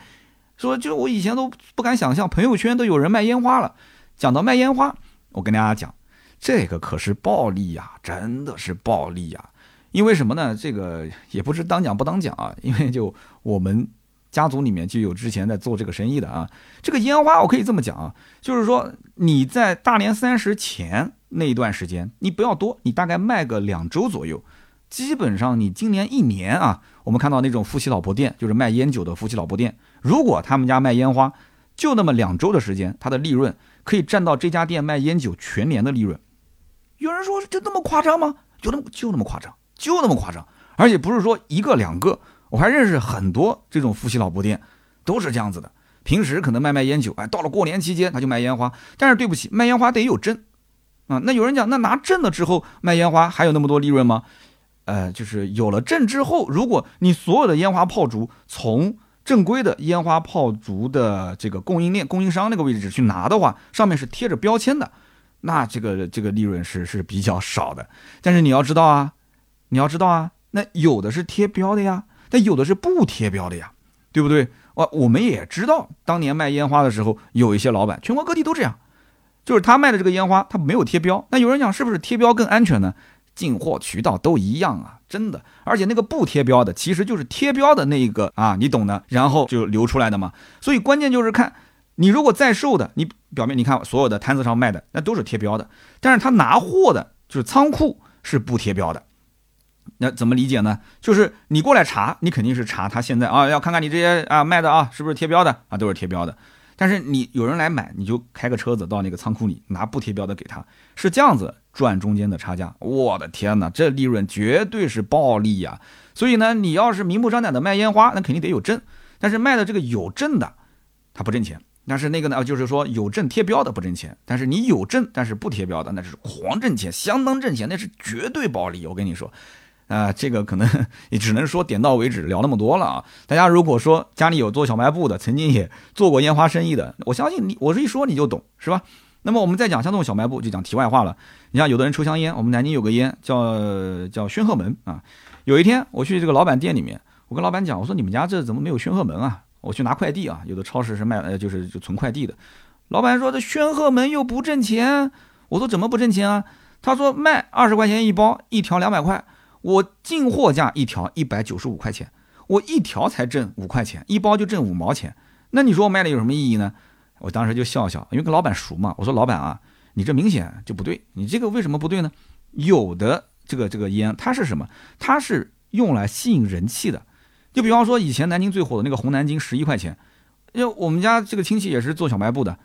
说就我以前都不敢想象，朋友圈都有人卖烟花了。讲到卖烟花。我跟大家讲，这个可是暴利呀，真的是暴利呀！因为什么呢？这个也不是当讲不当讲啊，因为就我们家族里面就有之前在做这个生意的啊。这个烟花我可以这么讲啊，就是说你在大年三十前那一段时间，你不要多，你大概卖个两周左右，基本上你今年一年啊，我们看到那种夫妻老婆店，就是卖烟酒的夫妻老婆店，如果他们家卖烟花，就那么两周的时间，它的利润。可以占到这家店卖烟酒全年的利润。有人说就那么夸张吗？就那么就那么夸张，就那么夸张。而且不是说一个两个，我还认识很多这种夫妻老婆店，都是这样子的。平时可能卖卖烟酒，哎，到了过年期间他就卖烟花。但是对不起，卖烟花得有证啊。那有人讲，那拿证了之后卖烟花还有那么多利润吗？呃，就是有了证之后，如果你所有的烟花炮竹从正规的烟花炮竹的这个供应链、供应商那个位置去拿的话，上面是贴着标签的，那这个这个利润是是比较少的。但是你要知道啊，你要知道啊，那有的是贴标的呀，但有的是不贴标的呀，对不对？我我们也知道，当年卖烟花的时候，有一些老板，全国各地都这样，就是他卖的这个烟花，他没有贴标。那有人讲是不是贴标更安全呢？进货渠道都一样啊，真的。而且那个不贴标的，其实就是贴标的那一个啊，你懂的。然后就流出来的嘛。所以关键就是看，你如果在售的，你表面你看所有的摊子上卖的那都是贴标的，但是他拿货的就是仓库是不贴标的。那怎么理解呢？就是你过来查，你肯定是查他现在啊，要看看你这些啊卖的啊是不是贴标的啊，都是贴标的。但是你有人来买，你就开个车子到那个仓库里拿不贴标的给他，是这样子赚中间的差价。我的天哪，这利润绝对是暴利呀！所以呢，你要是明目张胆的卖烟花，那肯定得有证。但是卖的这个有证的，他不挣钱。但是那个呢，就是说有证贴标的不挣钱。但是你有证但是不贴标的，那是狂挣钱，相当挣钱，那是绝对暴利。我跟你说。啊，这个可能也只能说点到为止，聊那么多了啊！大家如果说家里有做小卖部的，曾经也做过烟花生意的，我相信你，我这一说你就懂，是吧？那么我们再讲像这种小卖部，就讲题外话了。你像有的人抽香烟，我们南京有个烟叫叫宣鹤门啊。有一天我去这个老板店里面，我跟老板讲，我说你们家这怎么没有宣鹤门啊？我去拿快递啊，有的超市是卖呃就是就存快递的。老板说这宣赫门又不挣钱。我说怎么不挣钱啊？他说卖二十块钱一包，一条两百块。我进货价一条一百九十五块钱，我一条才挣五块钱，一包就挣五毛钱。那你说我卖了有什么意义呢？我当时就笑笑，因为跟老板熟嘛。我说老板啊，你这明显就不对，你这个为什么不对呢？有的这个这个烟它是什么？它是用来吸引人气的。就比方说以前南京最火的那个红南京，十一块钱。因为我们家这个亲戚也是做小卖部的，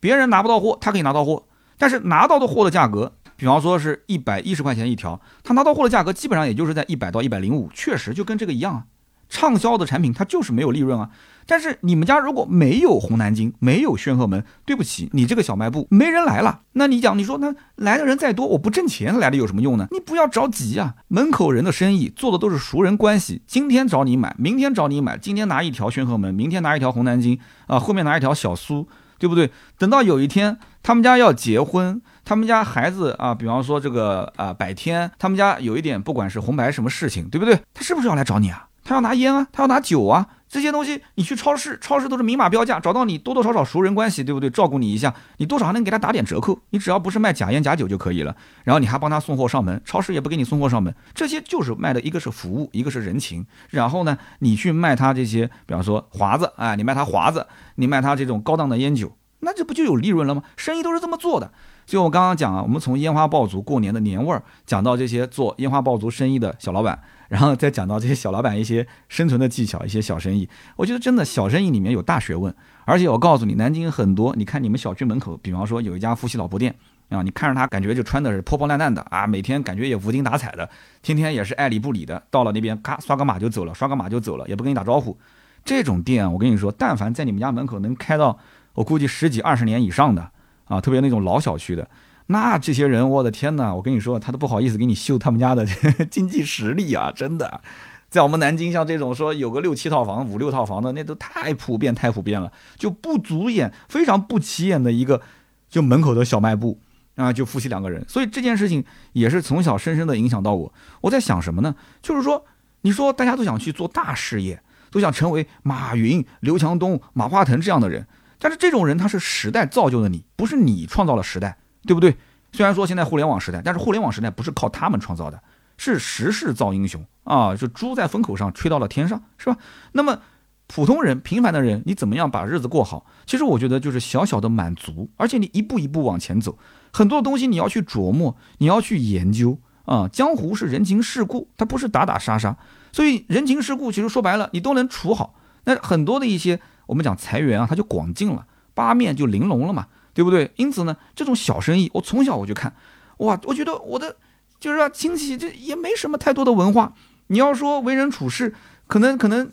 别人拿不到货，他可以拿到货，但是拿到的货的价格。比方说是一百一十块钱一条，他拿到货的价格基本上也就是在一百到一百零五，确实就跟这个一样啊。畅销的产品它就是没有利润啊。但是你们家如果没有红南京，没有宣和门，对不起，你这个小卖部没人来了。那你讲，你说那来的人再多，我不挣钱来的有什么用呢？你不要着急啊，门口人的生意做的都是熟人关系，今天找你买，明天找你买，今天拿一条宣和门，明天拿一条红南京啊，后面拿一条小苏，对不对？等到有一天他们家要结婚。他们家孩子啊，比方说这个啊，百天，他们家有一点，不管是红白什么事情，对不对？他是不是要来找你啊？他要拿烟啊，他要拿酒啊，这些东西你去超市，超市都是明码标价，找到你多多少少熟人关系，对不对？照顾你一下，你多少还能给他打点折扣。你只要不是卖假烟假酒就可以了，然后你还帮他送货上门，超市也不给你送货上门，这些就是卖的一个是服务，一个是人情。然后呢，你去卖他这些，比方说华子，哎，你卖他华子，你卖他这种高档的烟酒，那这不就有利润了吗？生意都是这么做的。就我刚刚讲啊，我们从烟花爆竹过年的年味儿讲到这些做烟花爆竹生意的小老板，然后再讲到这些小老板一些生存的技巧，一些小生意。我觉得真的小生意里面有大学问。而且我告诉你，南京很多，你看你们小区门口，比方说有一家夫妻老婆店啊，你看着他感觉就穿的是破破烂烂的啊，每天感觉也无精打采的，天天也是爱理不理的，到了那边咔刷个码就走了，刷个码就走了，也不跟你打招呼。这种店我跟你说，但凡在你们家门口能开到，我估计十几二十年以上的。啊，特别那种老小区的，那这些人，我的天哪！我跟你说，他都不好意思给你秀他们家的 经济实力啊，真的。在我们南京，像这种说有个六七套房、五六套房的，那都太普遍、太普遍了，就不足眼，非常不起眼的一个，就门口的小卖部啊，就夫妻两个人。所以这件事情也是从小深深的影响到我。我在想什么呢？就是说，你说大家都想去做大事业，都想成为马云、刘强东、马化腾这样的人。但是这种人他是时代造就的你，不是你创造了时代，对不对？虽然说现在互联网时代，但是互联网时代不是靠他们创造的，是时势造英雄啊！就猪在风口上吹到了天上，是吧？那么普通人、平凡的人，你怎么样把日子过好？其实我觉得就是小小的满足，而且你一步一步往前走，很多东西你要去琢磨，你要去研究啊！江湖是人情世故，它不是打打杀杀，所以人情世故其实说白了，你都能处好。那很多的一些。我们讲财源啊，它就广进了，八面就玲珑了嘛，对不对？因此呢，这种小生意，我从小我就看，哇，我觉得我的就是说亲戚这也没什么太多的文化。你要说为人处事，可能可能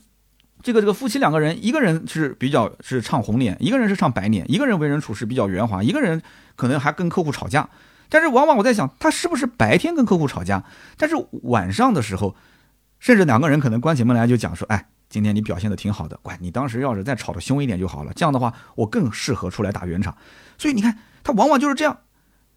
这个这个夫妻两个人，一个人是比较是唱红脸，一个人是唱白脸，一个人为人处事比较圆滑，一个人可能还跟客户吵架。但是往往我在想，他是不是白天跟客户吵架，但是晚上的时候，甚至两个人可能关起门来就讲说，哎。今天你表现的挺好的，乖，你当时要是再吵得凶一点就好了。这样的话，我更适合出来打圆场。所以你看，他往往就是这样，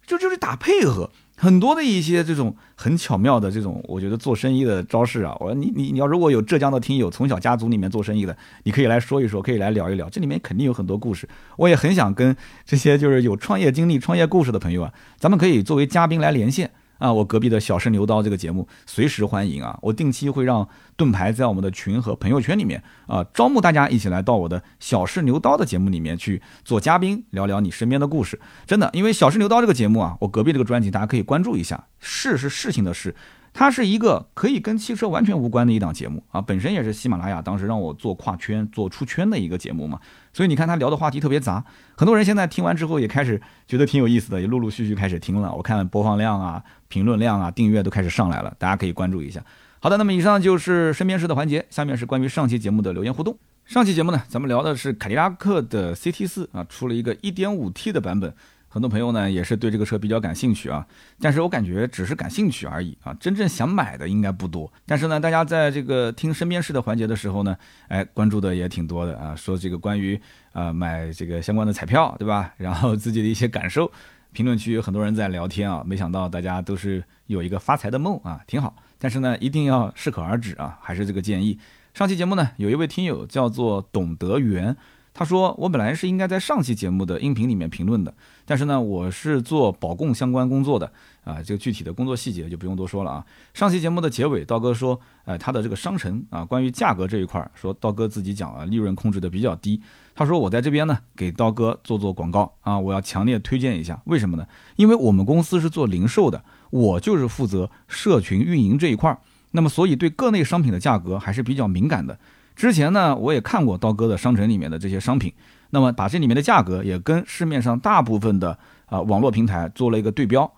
就就是打配合。很多的一些这种很巧妙的这种，我觉得做生意的招式啊。我你你你要如果有浙江的听友，从小家族里面做生意的，你可以来说一说，可以来聊一聊，这里面肯定有很多故事。我也很想跟这些就是有创业经历、创业故事的朋友啊，咱们可以作为嘉宾来连线。啊，我隔壁的小试牛刀这个节目随时欢迎啊！我定期会让盾牌在我们的群和朋友圈里面啊，招募大家一起来到我的小试牛刀的节目里面去做嘉宾，聊聊你身边的故事。真的，因为小试牛刀这个节目啊，我隔壁这个专辑大家可以关注一下，事是事情的事。它是一个可以跟汽车完全无关的一档节目啊，本身也是喜马拉雅当时让我做跨圈、做出圈的一个节目嘛，所以你看他聊的话题特别杂，很多人现在听完之后也开始觉得挺有意思的，也陆陆续续开始听了。我看播放量啊、评论量啊、订阅都开始上来了，大家可以关注一下。好的，那么以上就是身边事的环节，下面是关于上期节目的留言互动。上期节目呢，咱们聊的是凯迪拉克的 CT 四啊，出了一个 1.5T 的版本。很多朋友呢也是对这个车比较感兴趣啊，但是我感觉只是感兴趣而已啊，真正想买的应该不多。但是呢，大家在这个听身边事的环节的时候呢，哎，关注的也挺多的啊，说这个关于啊买这个相关的彩票，对吧？然后自己的一些感受，评论区有很多人在聊天啊，没想到大家都是有一个发财的梦啊，挺好。但是呢，一定要适可而止啊，还是这个建议。上期节目呢，有一位听友叫做董德元。他说：“我本来是应该在上期节目的音频里面评论的，但是呢，我是做保供相关工作的啊，这个具体的工作细节就不用多说了啊。上期节目的结尾，刀哥说，哎，他的这个商城啊，关于价格这一块，说刀哥自己讲啊，利润控制的比较低。他说我在这边呢，给刀哥做做广告啊，我要强烈推荐一下，为什么呢？因为我们公司是做零售的，我就是负责社群运营这一块儿，那么所以对各类商品的价格还是比较敏感的。”之前呢，我也看过刀哥的商城里面的这些商品，那么把这里面的价格也跟市面上大部分的啊网络平台做了一个对标，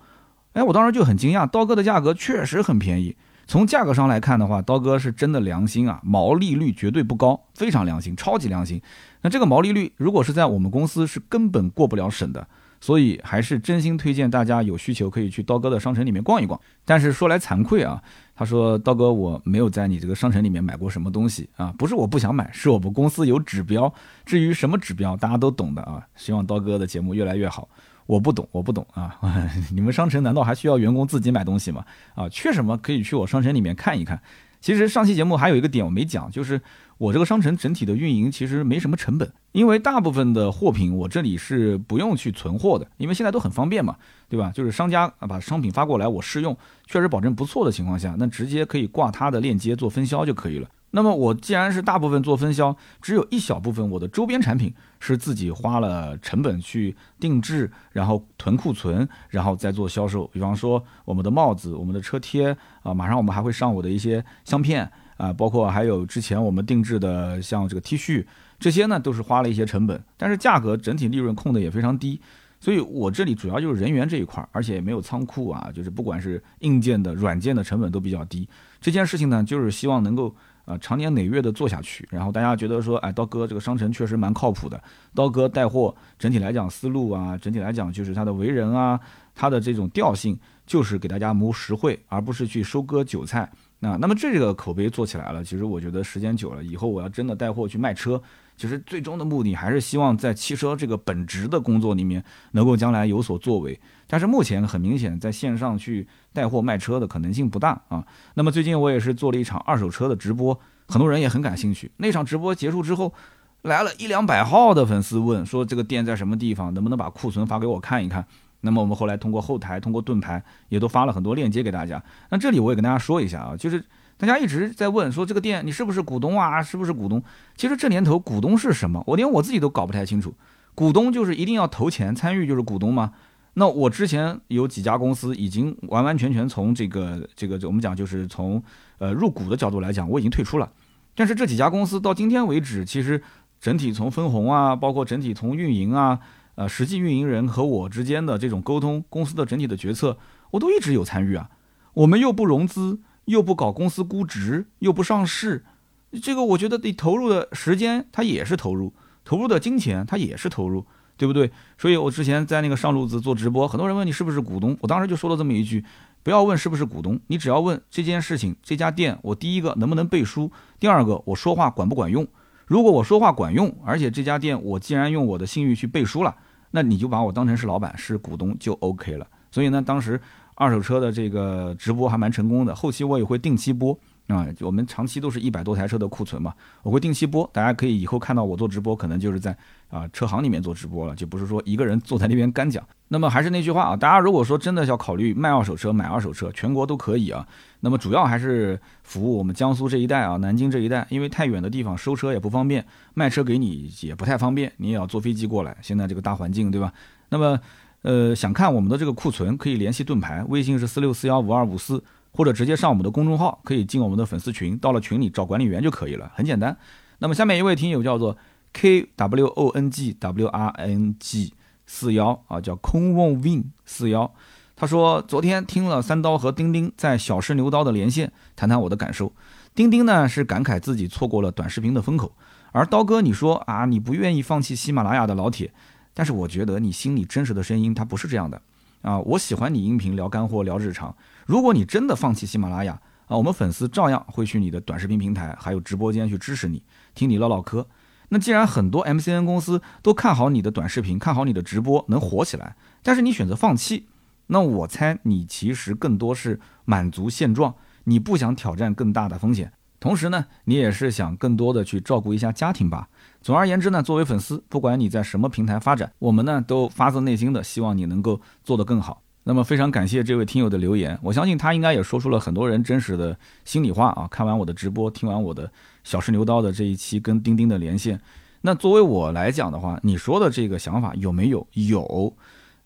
哎，我当时就很惊讶，刀哥的价格确实很便宜。从价格上来看的话，刀哥是真的良心啊，毛利率绝对不高，非常良心，超级良心。那这个毛利率如果是在我们公司是根本过不了审的。所以还是真心推荐大家有需求可以去刀哥的商城里面逛一逛。但是说来惭愧啊，他说刀哥我没有在你这个商城里面买过什么东西啊，不是我不想买，是我们公司有指标。至于什么指标，大家都懂的啊。希望刀哥的节目越来越好。我不懂，我不懂啊。你们商城难道还需要员工自己买东西吗？啊，缺什么可以去我商城里面看一看。其实上期节目还有一个点我没讲，就是。我这个商城整体的运营其实没什么成本，因为大部分的货品我这里是不用去存货的，因为现在都很方便嘛，对吧？就是商家把商品发过来，我试用，确实保证不错的情况下，那直接可以挂他的链接做分销就可以了。那么我既然是大部分做分销，只有一小部分我的周边产品是自己花了成本去定制，然后囤库存，然后再做销售。比方说我们的帽子、我们的车贴啊，马上我们还会上我的一些相片。啊，包括还有之前我们定制的像这个 T 恤，这些呢都是花了一些成本，但是价格整体利润控的也非常低，所以我这里主要就是人员这一块，而且也没有仓库啊，就是不管是硬件的、软件的成本都比较低。这件事情呢，就是希望能够啊长年累月的做下去，然后大家觉得说，哎，刀哥这个商城确实蛮靠谱的，刀哥带货整体来讲思路啊，整体来讲就是他的为人啊，他的这种调性就是给大家谋实惠，而不是去收割韭菜。那那么这个口碑做起来了，其实我觉得时间久了以后，我要真的带货去卖车，其实最终的目的还是希望在汽车这个本职的工作里面能够将来有所作为。但是目前很明显，在线上去带货卖车的可能性不大啊。那么最近我也是做了一场二手车的直播，很多人也很感兴趣。那场直播结束之后，来了一两百号的粉丝问说这个店在什么地方，能不能把库存发给我看一看。那么我们后来通过后台，通过盾牌，也都发了很多链接给大家。那这里我也跟大家说一下啊，就是大家一直在问说这个店你是不是股东啊？是不是股东？其实这年头股东是什么？我连我自己都搞不太清楚。股东就是一定要投钱参与就是股东吗？那我之前有几家公司已经完完全全从这个这个我们讲就是从呃入股的角度来讲，我已经退出了。但是这几家公司到今天为止，其实整体从分红啊，包括整体从运营啊。呃，实际运营人和我之间的这种沟通，公司的整体的决策，我都一直有参与啊。我们又不融资，又不搞公司估值，又不上市，这个我觉得得投入的时间，它也是投入；投入的金钱，它也是投入，对不对？所以我之前在那个上路子做直播，很多人问你是不是股东，我当时就说了这么一句：不要问是不是股东，你只要问这件事情，这家店我第一个能不能背书，第二个我说话管不管用。如果我说话管用，而且这家店我既然用我的信誉去背书了。那你就把我当成是老板，是股东就 OK 了。所以呢，当时二手车的这个直播还蛮成功的，后期我也会定期播啊。我们长期都是一百多台车的库存嘛，我会定期播，大家可以以后看到我做直播，可能就是在啊车行里面做直播了，就不是说一个人坐在那边干讲。那么还是那句话啊，大家如果说真的要考虑卖二手车、买二手车，全国都可以啊。那么主要还是服务我们江苏这一带啊，南京这一带，因为太远的地方收车也不方便，卖车给你也不太方便，你也要坐飞机过来。现在这个大环境，对吧？那么。呃，想看我们的这个库存，可以联系盾牌，微信是四六四幺五二五四，或者直接上我们的公众号，可以进我们的粉丝群，到了群里找管理员就可以了，很简单。那么下面一位听友叫做 K W O N G W R N G 四幺啊，叫空瓮 Win 四幺，他说昨天听了三刀和钉钉在小试牛刀的连线，谈谈我的感受。钉钉呢是感慨自己错过了短视频的风口，而刀哥你说啊，你不愿意放弃喜马拉雅的老铁。但是我觉得你心里真实的声音，它不是这样的啊！我喜欢你音频聊干货聊日常。如果你真的放弃喜马拉雅啊，我们粉丝照样会去你的短视频平台还有直播间去支持你，听你唠唠嗑。那既然很多 MCN 公司都看好你的短视频，看好你的直播能火起来，但是你选择放弃，那我猜你其实更多是满足现状，你不想挑战更大的风险，同时呢，你也是想更多的去照顾一下家庭吧。总而言之呢，作为粉丝，不管你在什么平台发展，我们呢都发自内心的希望你能够做得更好。那么非常感谢这位听友的留言，我相信他应该也说出了很多人真实的心里话啊。看完我的直播，听完我的小试牛刀的这一期跟钉钉的连线，那作为我来讲的话，你说的这个想法有没有？有，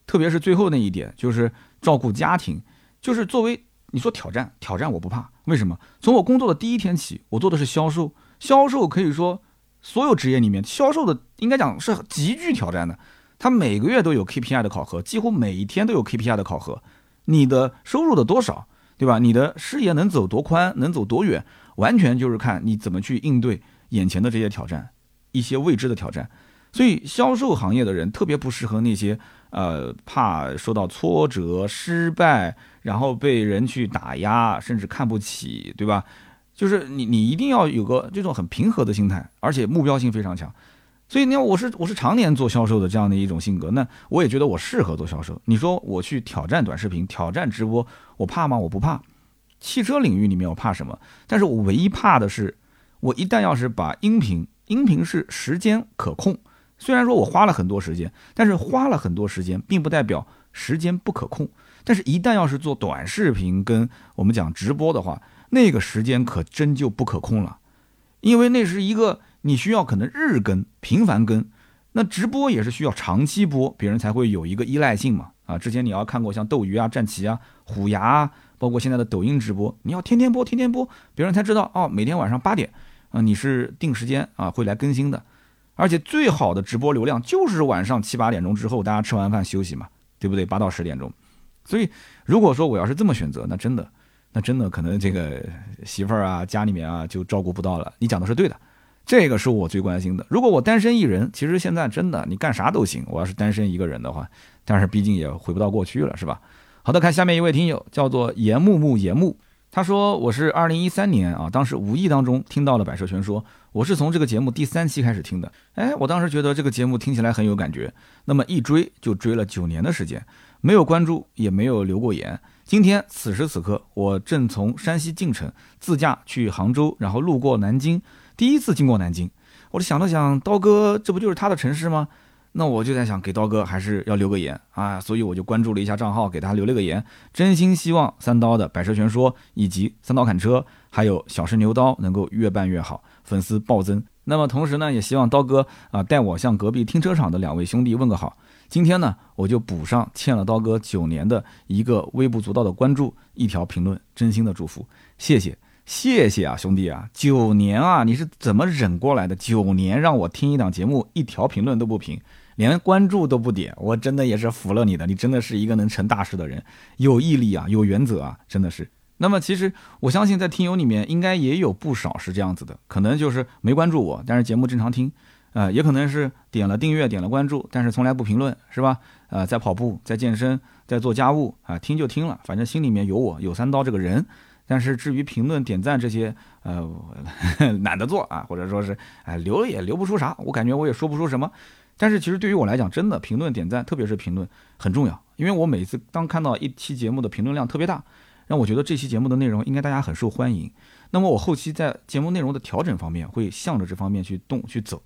特别是最后那一点，就是照顾家庭，就是作为你说挑战，挑战我不怕，为什么？从我工作的第一天起，我做的是销售，销售可以说。所有职业里面，销售的应该讲是极具挑战的。他每个月都有 KPI 的考核，几乎每一天都有 KPI 的考核。你的收入的多少，对吧？你的视野能走多宽，能走多远，完全就是看你怎么去应对眼前的这些挑战，一些未知的挑战。所以，销售行业的人特别不适合那些呃怕受到挫折、失败，然后被人去打压，甚至看不起，对吧？就是你，你一定要有个这种很平和的心态，而且目标性非常强。所以你看，我是我是常年做销售的这样的一种性格，那我也觉得我适合做销售。你说我去挑战短视频、挑战直播，我怕吗？我不怕。汽车领域里面我怕什么？但是我唯一怕的是，我一旦要是把音频，音频是时间可控。虽然说我花了很多时间，但是花了很多时间，并不代表时间不可控。但是，一旦要是做短视频跟我们讲直播的话，那个时间可真就不可控了，因为那是一个你需要可能日更、频繁更，那直播也是需要长期播，别人才会有一个依赖性嘛。啊，之前你要看过像斗鱼啊、战旗啊、虎牙啊，包括现在的抖音直播，你要天天播、天天播，别人才知道哦，每天晚上八点啊，你是定时间啊会来更新的。而且最好的直播流量就是晚上七八点钟之后，大家吃完饭休息嘛，对不对？八到十点钟。所以如果说我要是这么选择，那真的。那真的可能这个媳妇儿啊，家里面啊就照顾不到了。你讲的是对的，这个是我最关心的。如果我单身一人，其实现在真的你干啥都行。我要是单身一个人的话，但是毕竟也回不到过去了，是吧？好的，看下面一位听友叫做严木木严木，他说我是二零一三年啊，当时无意当中听到了《百车全说》，我是从这个节目第三期开始听的。哎，我当时觉得这个节目听起来很有感觉，那么一追就追了九年的时间，没有关注，也没有留过言。今天此时此刻，我正从山西晋城自驾去杭州，然后路过南京，第一次经过南京，我就想了想，刀哥这不就是他的城市吗？那我就在想，给刀哥还是要留个言啊，所以我就关注了一下账号，给他留了个言，真心希望三刀的百车全说以及三刀砍车，还有小试牛刀能够越办越好，粉丝暴增。那么同时呢，也希望刀哥啊带我向隔壁停车场的两位兄弟问个好。今天呢，我就补上欠了刀哥九年的一个微不足道的关注，一条评论，真心的祝福，谢谢，谢谢啊，兄弟啊，九年啊，你是怎么忍过来的？九年让我听一档节目，一条评论都不评，连关注都不点，我真的也是服了你的，你真的是一个能成大事的人，有毅力啊，有原则啊，真的是。那么其实我相信在听友里面应该也有不少是这样子的，可能就是没关注我，但是节目正常听。呃，也可能是点了订阅，点了关注，但是从来不评论，是吧？呃，在跑步，在健身，在做家务啊，听就听了，反正心里面有我，有三刀这个人。但是至于评论、点赞这些，呃，懒得做啊，或者说是，哎，留也留不出啥，我感觉我也说不出什么。但是其实对于我来讲，真的评论、点赞，特别是评论很重要。因为我每次当看到一期节目的评论量特别大，让我觉得这期节目的内容应该大家很受欢迎。那么我后期在节目内容的调整方面会向着这方面去动去走，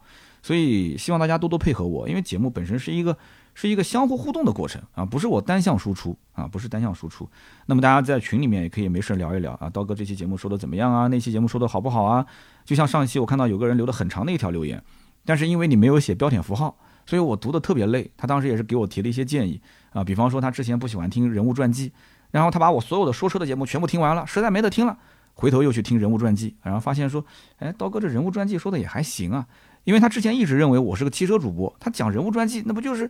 所以希望大家多多配合我，因为节目本身是一个是一个相互互动的过程啊，不是我单向输出啊，不是单向输出。那么大家在群里面也可以没事聊一聊啊，刀哥这期节目说的怎么样啊？那期节目说的好不好啊？就像上一期我看到有个人留的很长的一条留言，但是因为你没有写标点符号，所以我读的特别累。他当时也是给我提了一些建议啊，比方说他之前不喜欢听人物传记，然后他把我所有的说车的节目全部听完了，实在没得听了。回头又去听人物传记，然后发现说，哎，刀哥这人物传记说的也还行啊，因为他之前一直认为我是个汽车主播，他讲人物传记那不就是，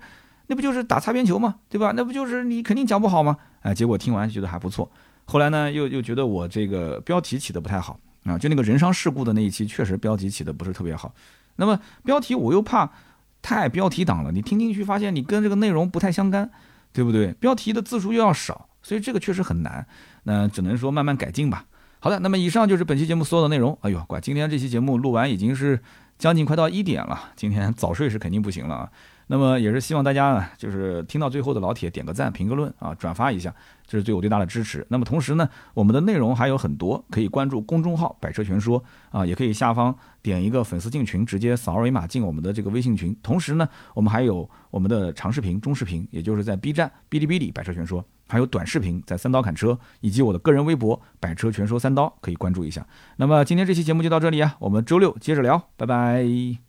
那不就是打擦边球嘛？对吧？那不就是你肯定讲不好吗？哎，结果听完觉得还不错，后来呢又又觉得我这个标题起的不太好啊，就那个人伤事故的那一期确实标题起的不是特别好，那么标题我又怕太标题党了，你听进去发现你跟这个内容不太相干，对不对？标题的字数又要少，所以这个确实很难，那只能说慢慢改进吧。好的，那么以上就是本期节目所有的内容。哎呦，乖，今天这期节目录完已经是将近快到一点了，今天早睡是肯定不行了啊。那么也是希望大家呢，就是听到最后的老铁点个赞、评个论啊，转发一下，这是对我最大的支持。那么同时呢，我们的内容还有很多，可以关注公众号“百车全说”啊，也可以下方点一个粉丝进群，直接扫二维码进我们的这个微信群。同时呢，我们还有我们的长视频、中视频，也就是在 B 站、哔哩哔哩“百车全说”。还有短视频，在三刀砍车，以及我的个人微博“百车全说三刀”，可以关注一下。那么今天这期节目就到这里啊，我们周六接着聊，拜拜。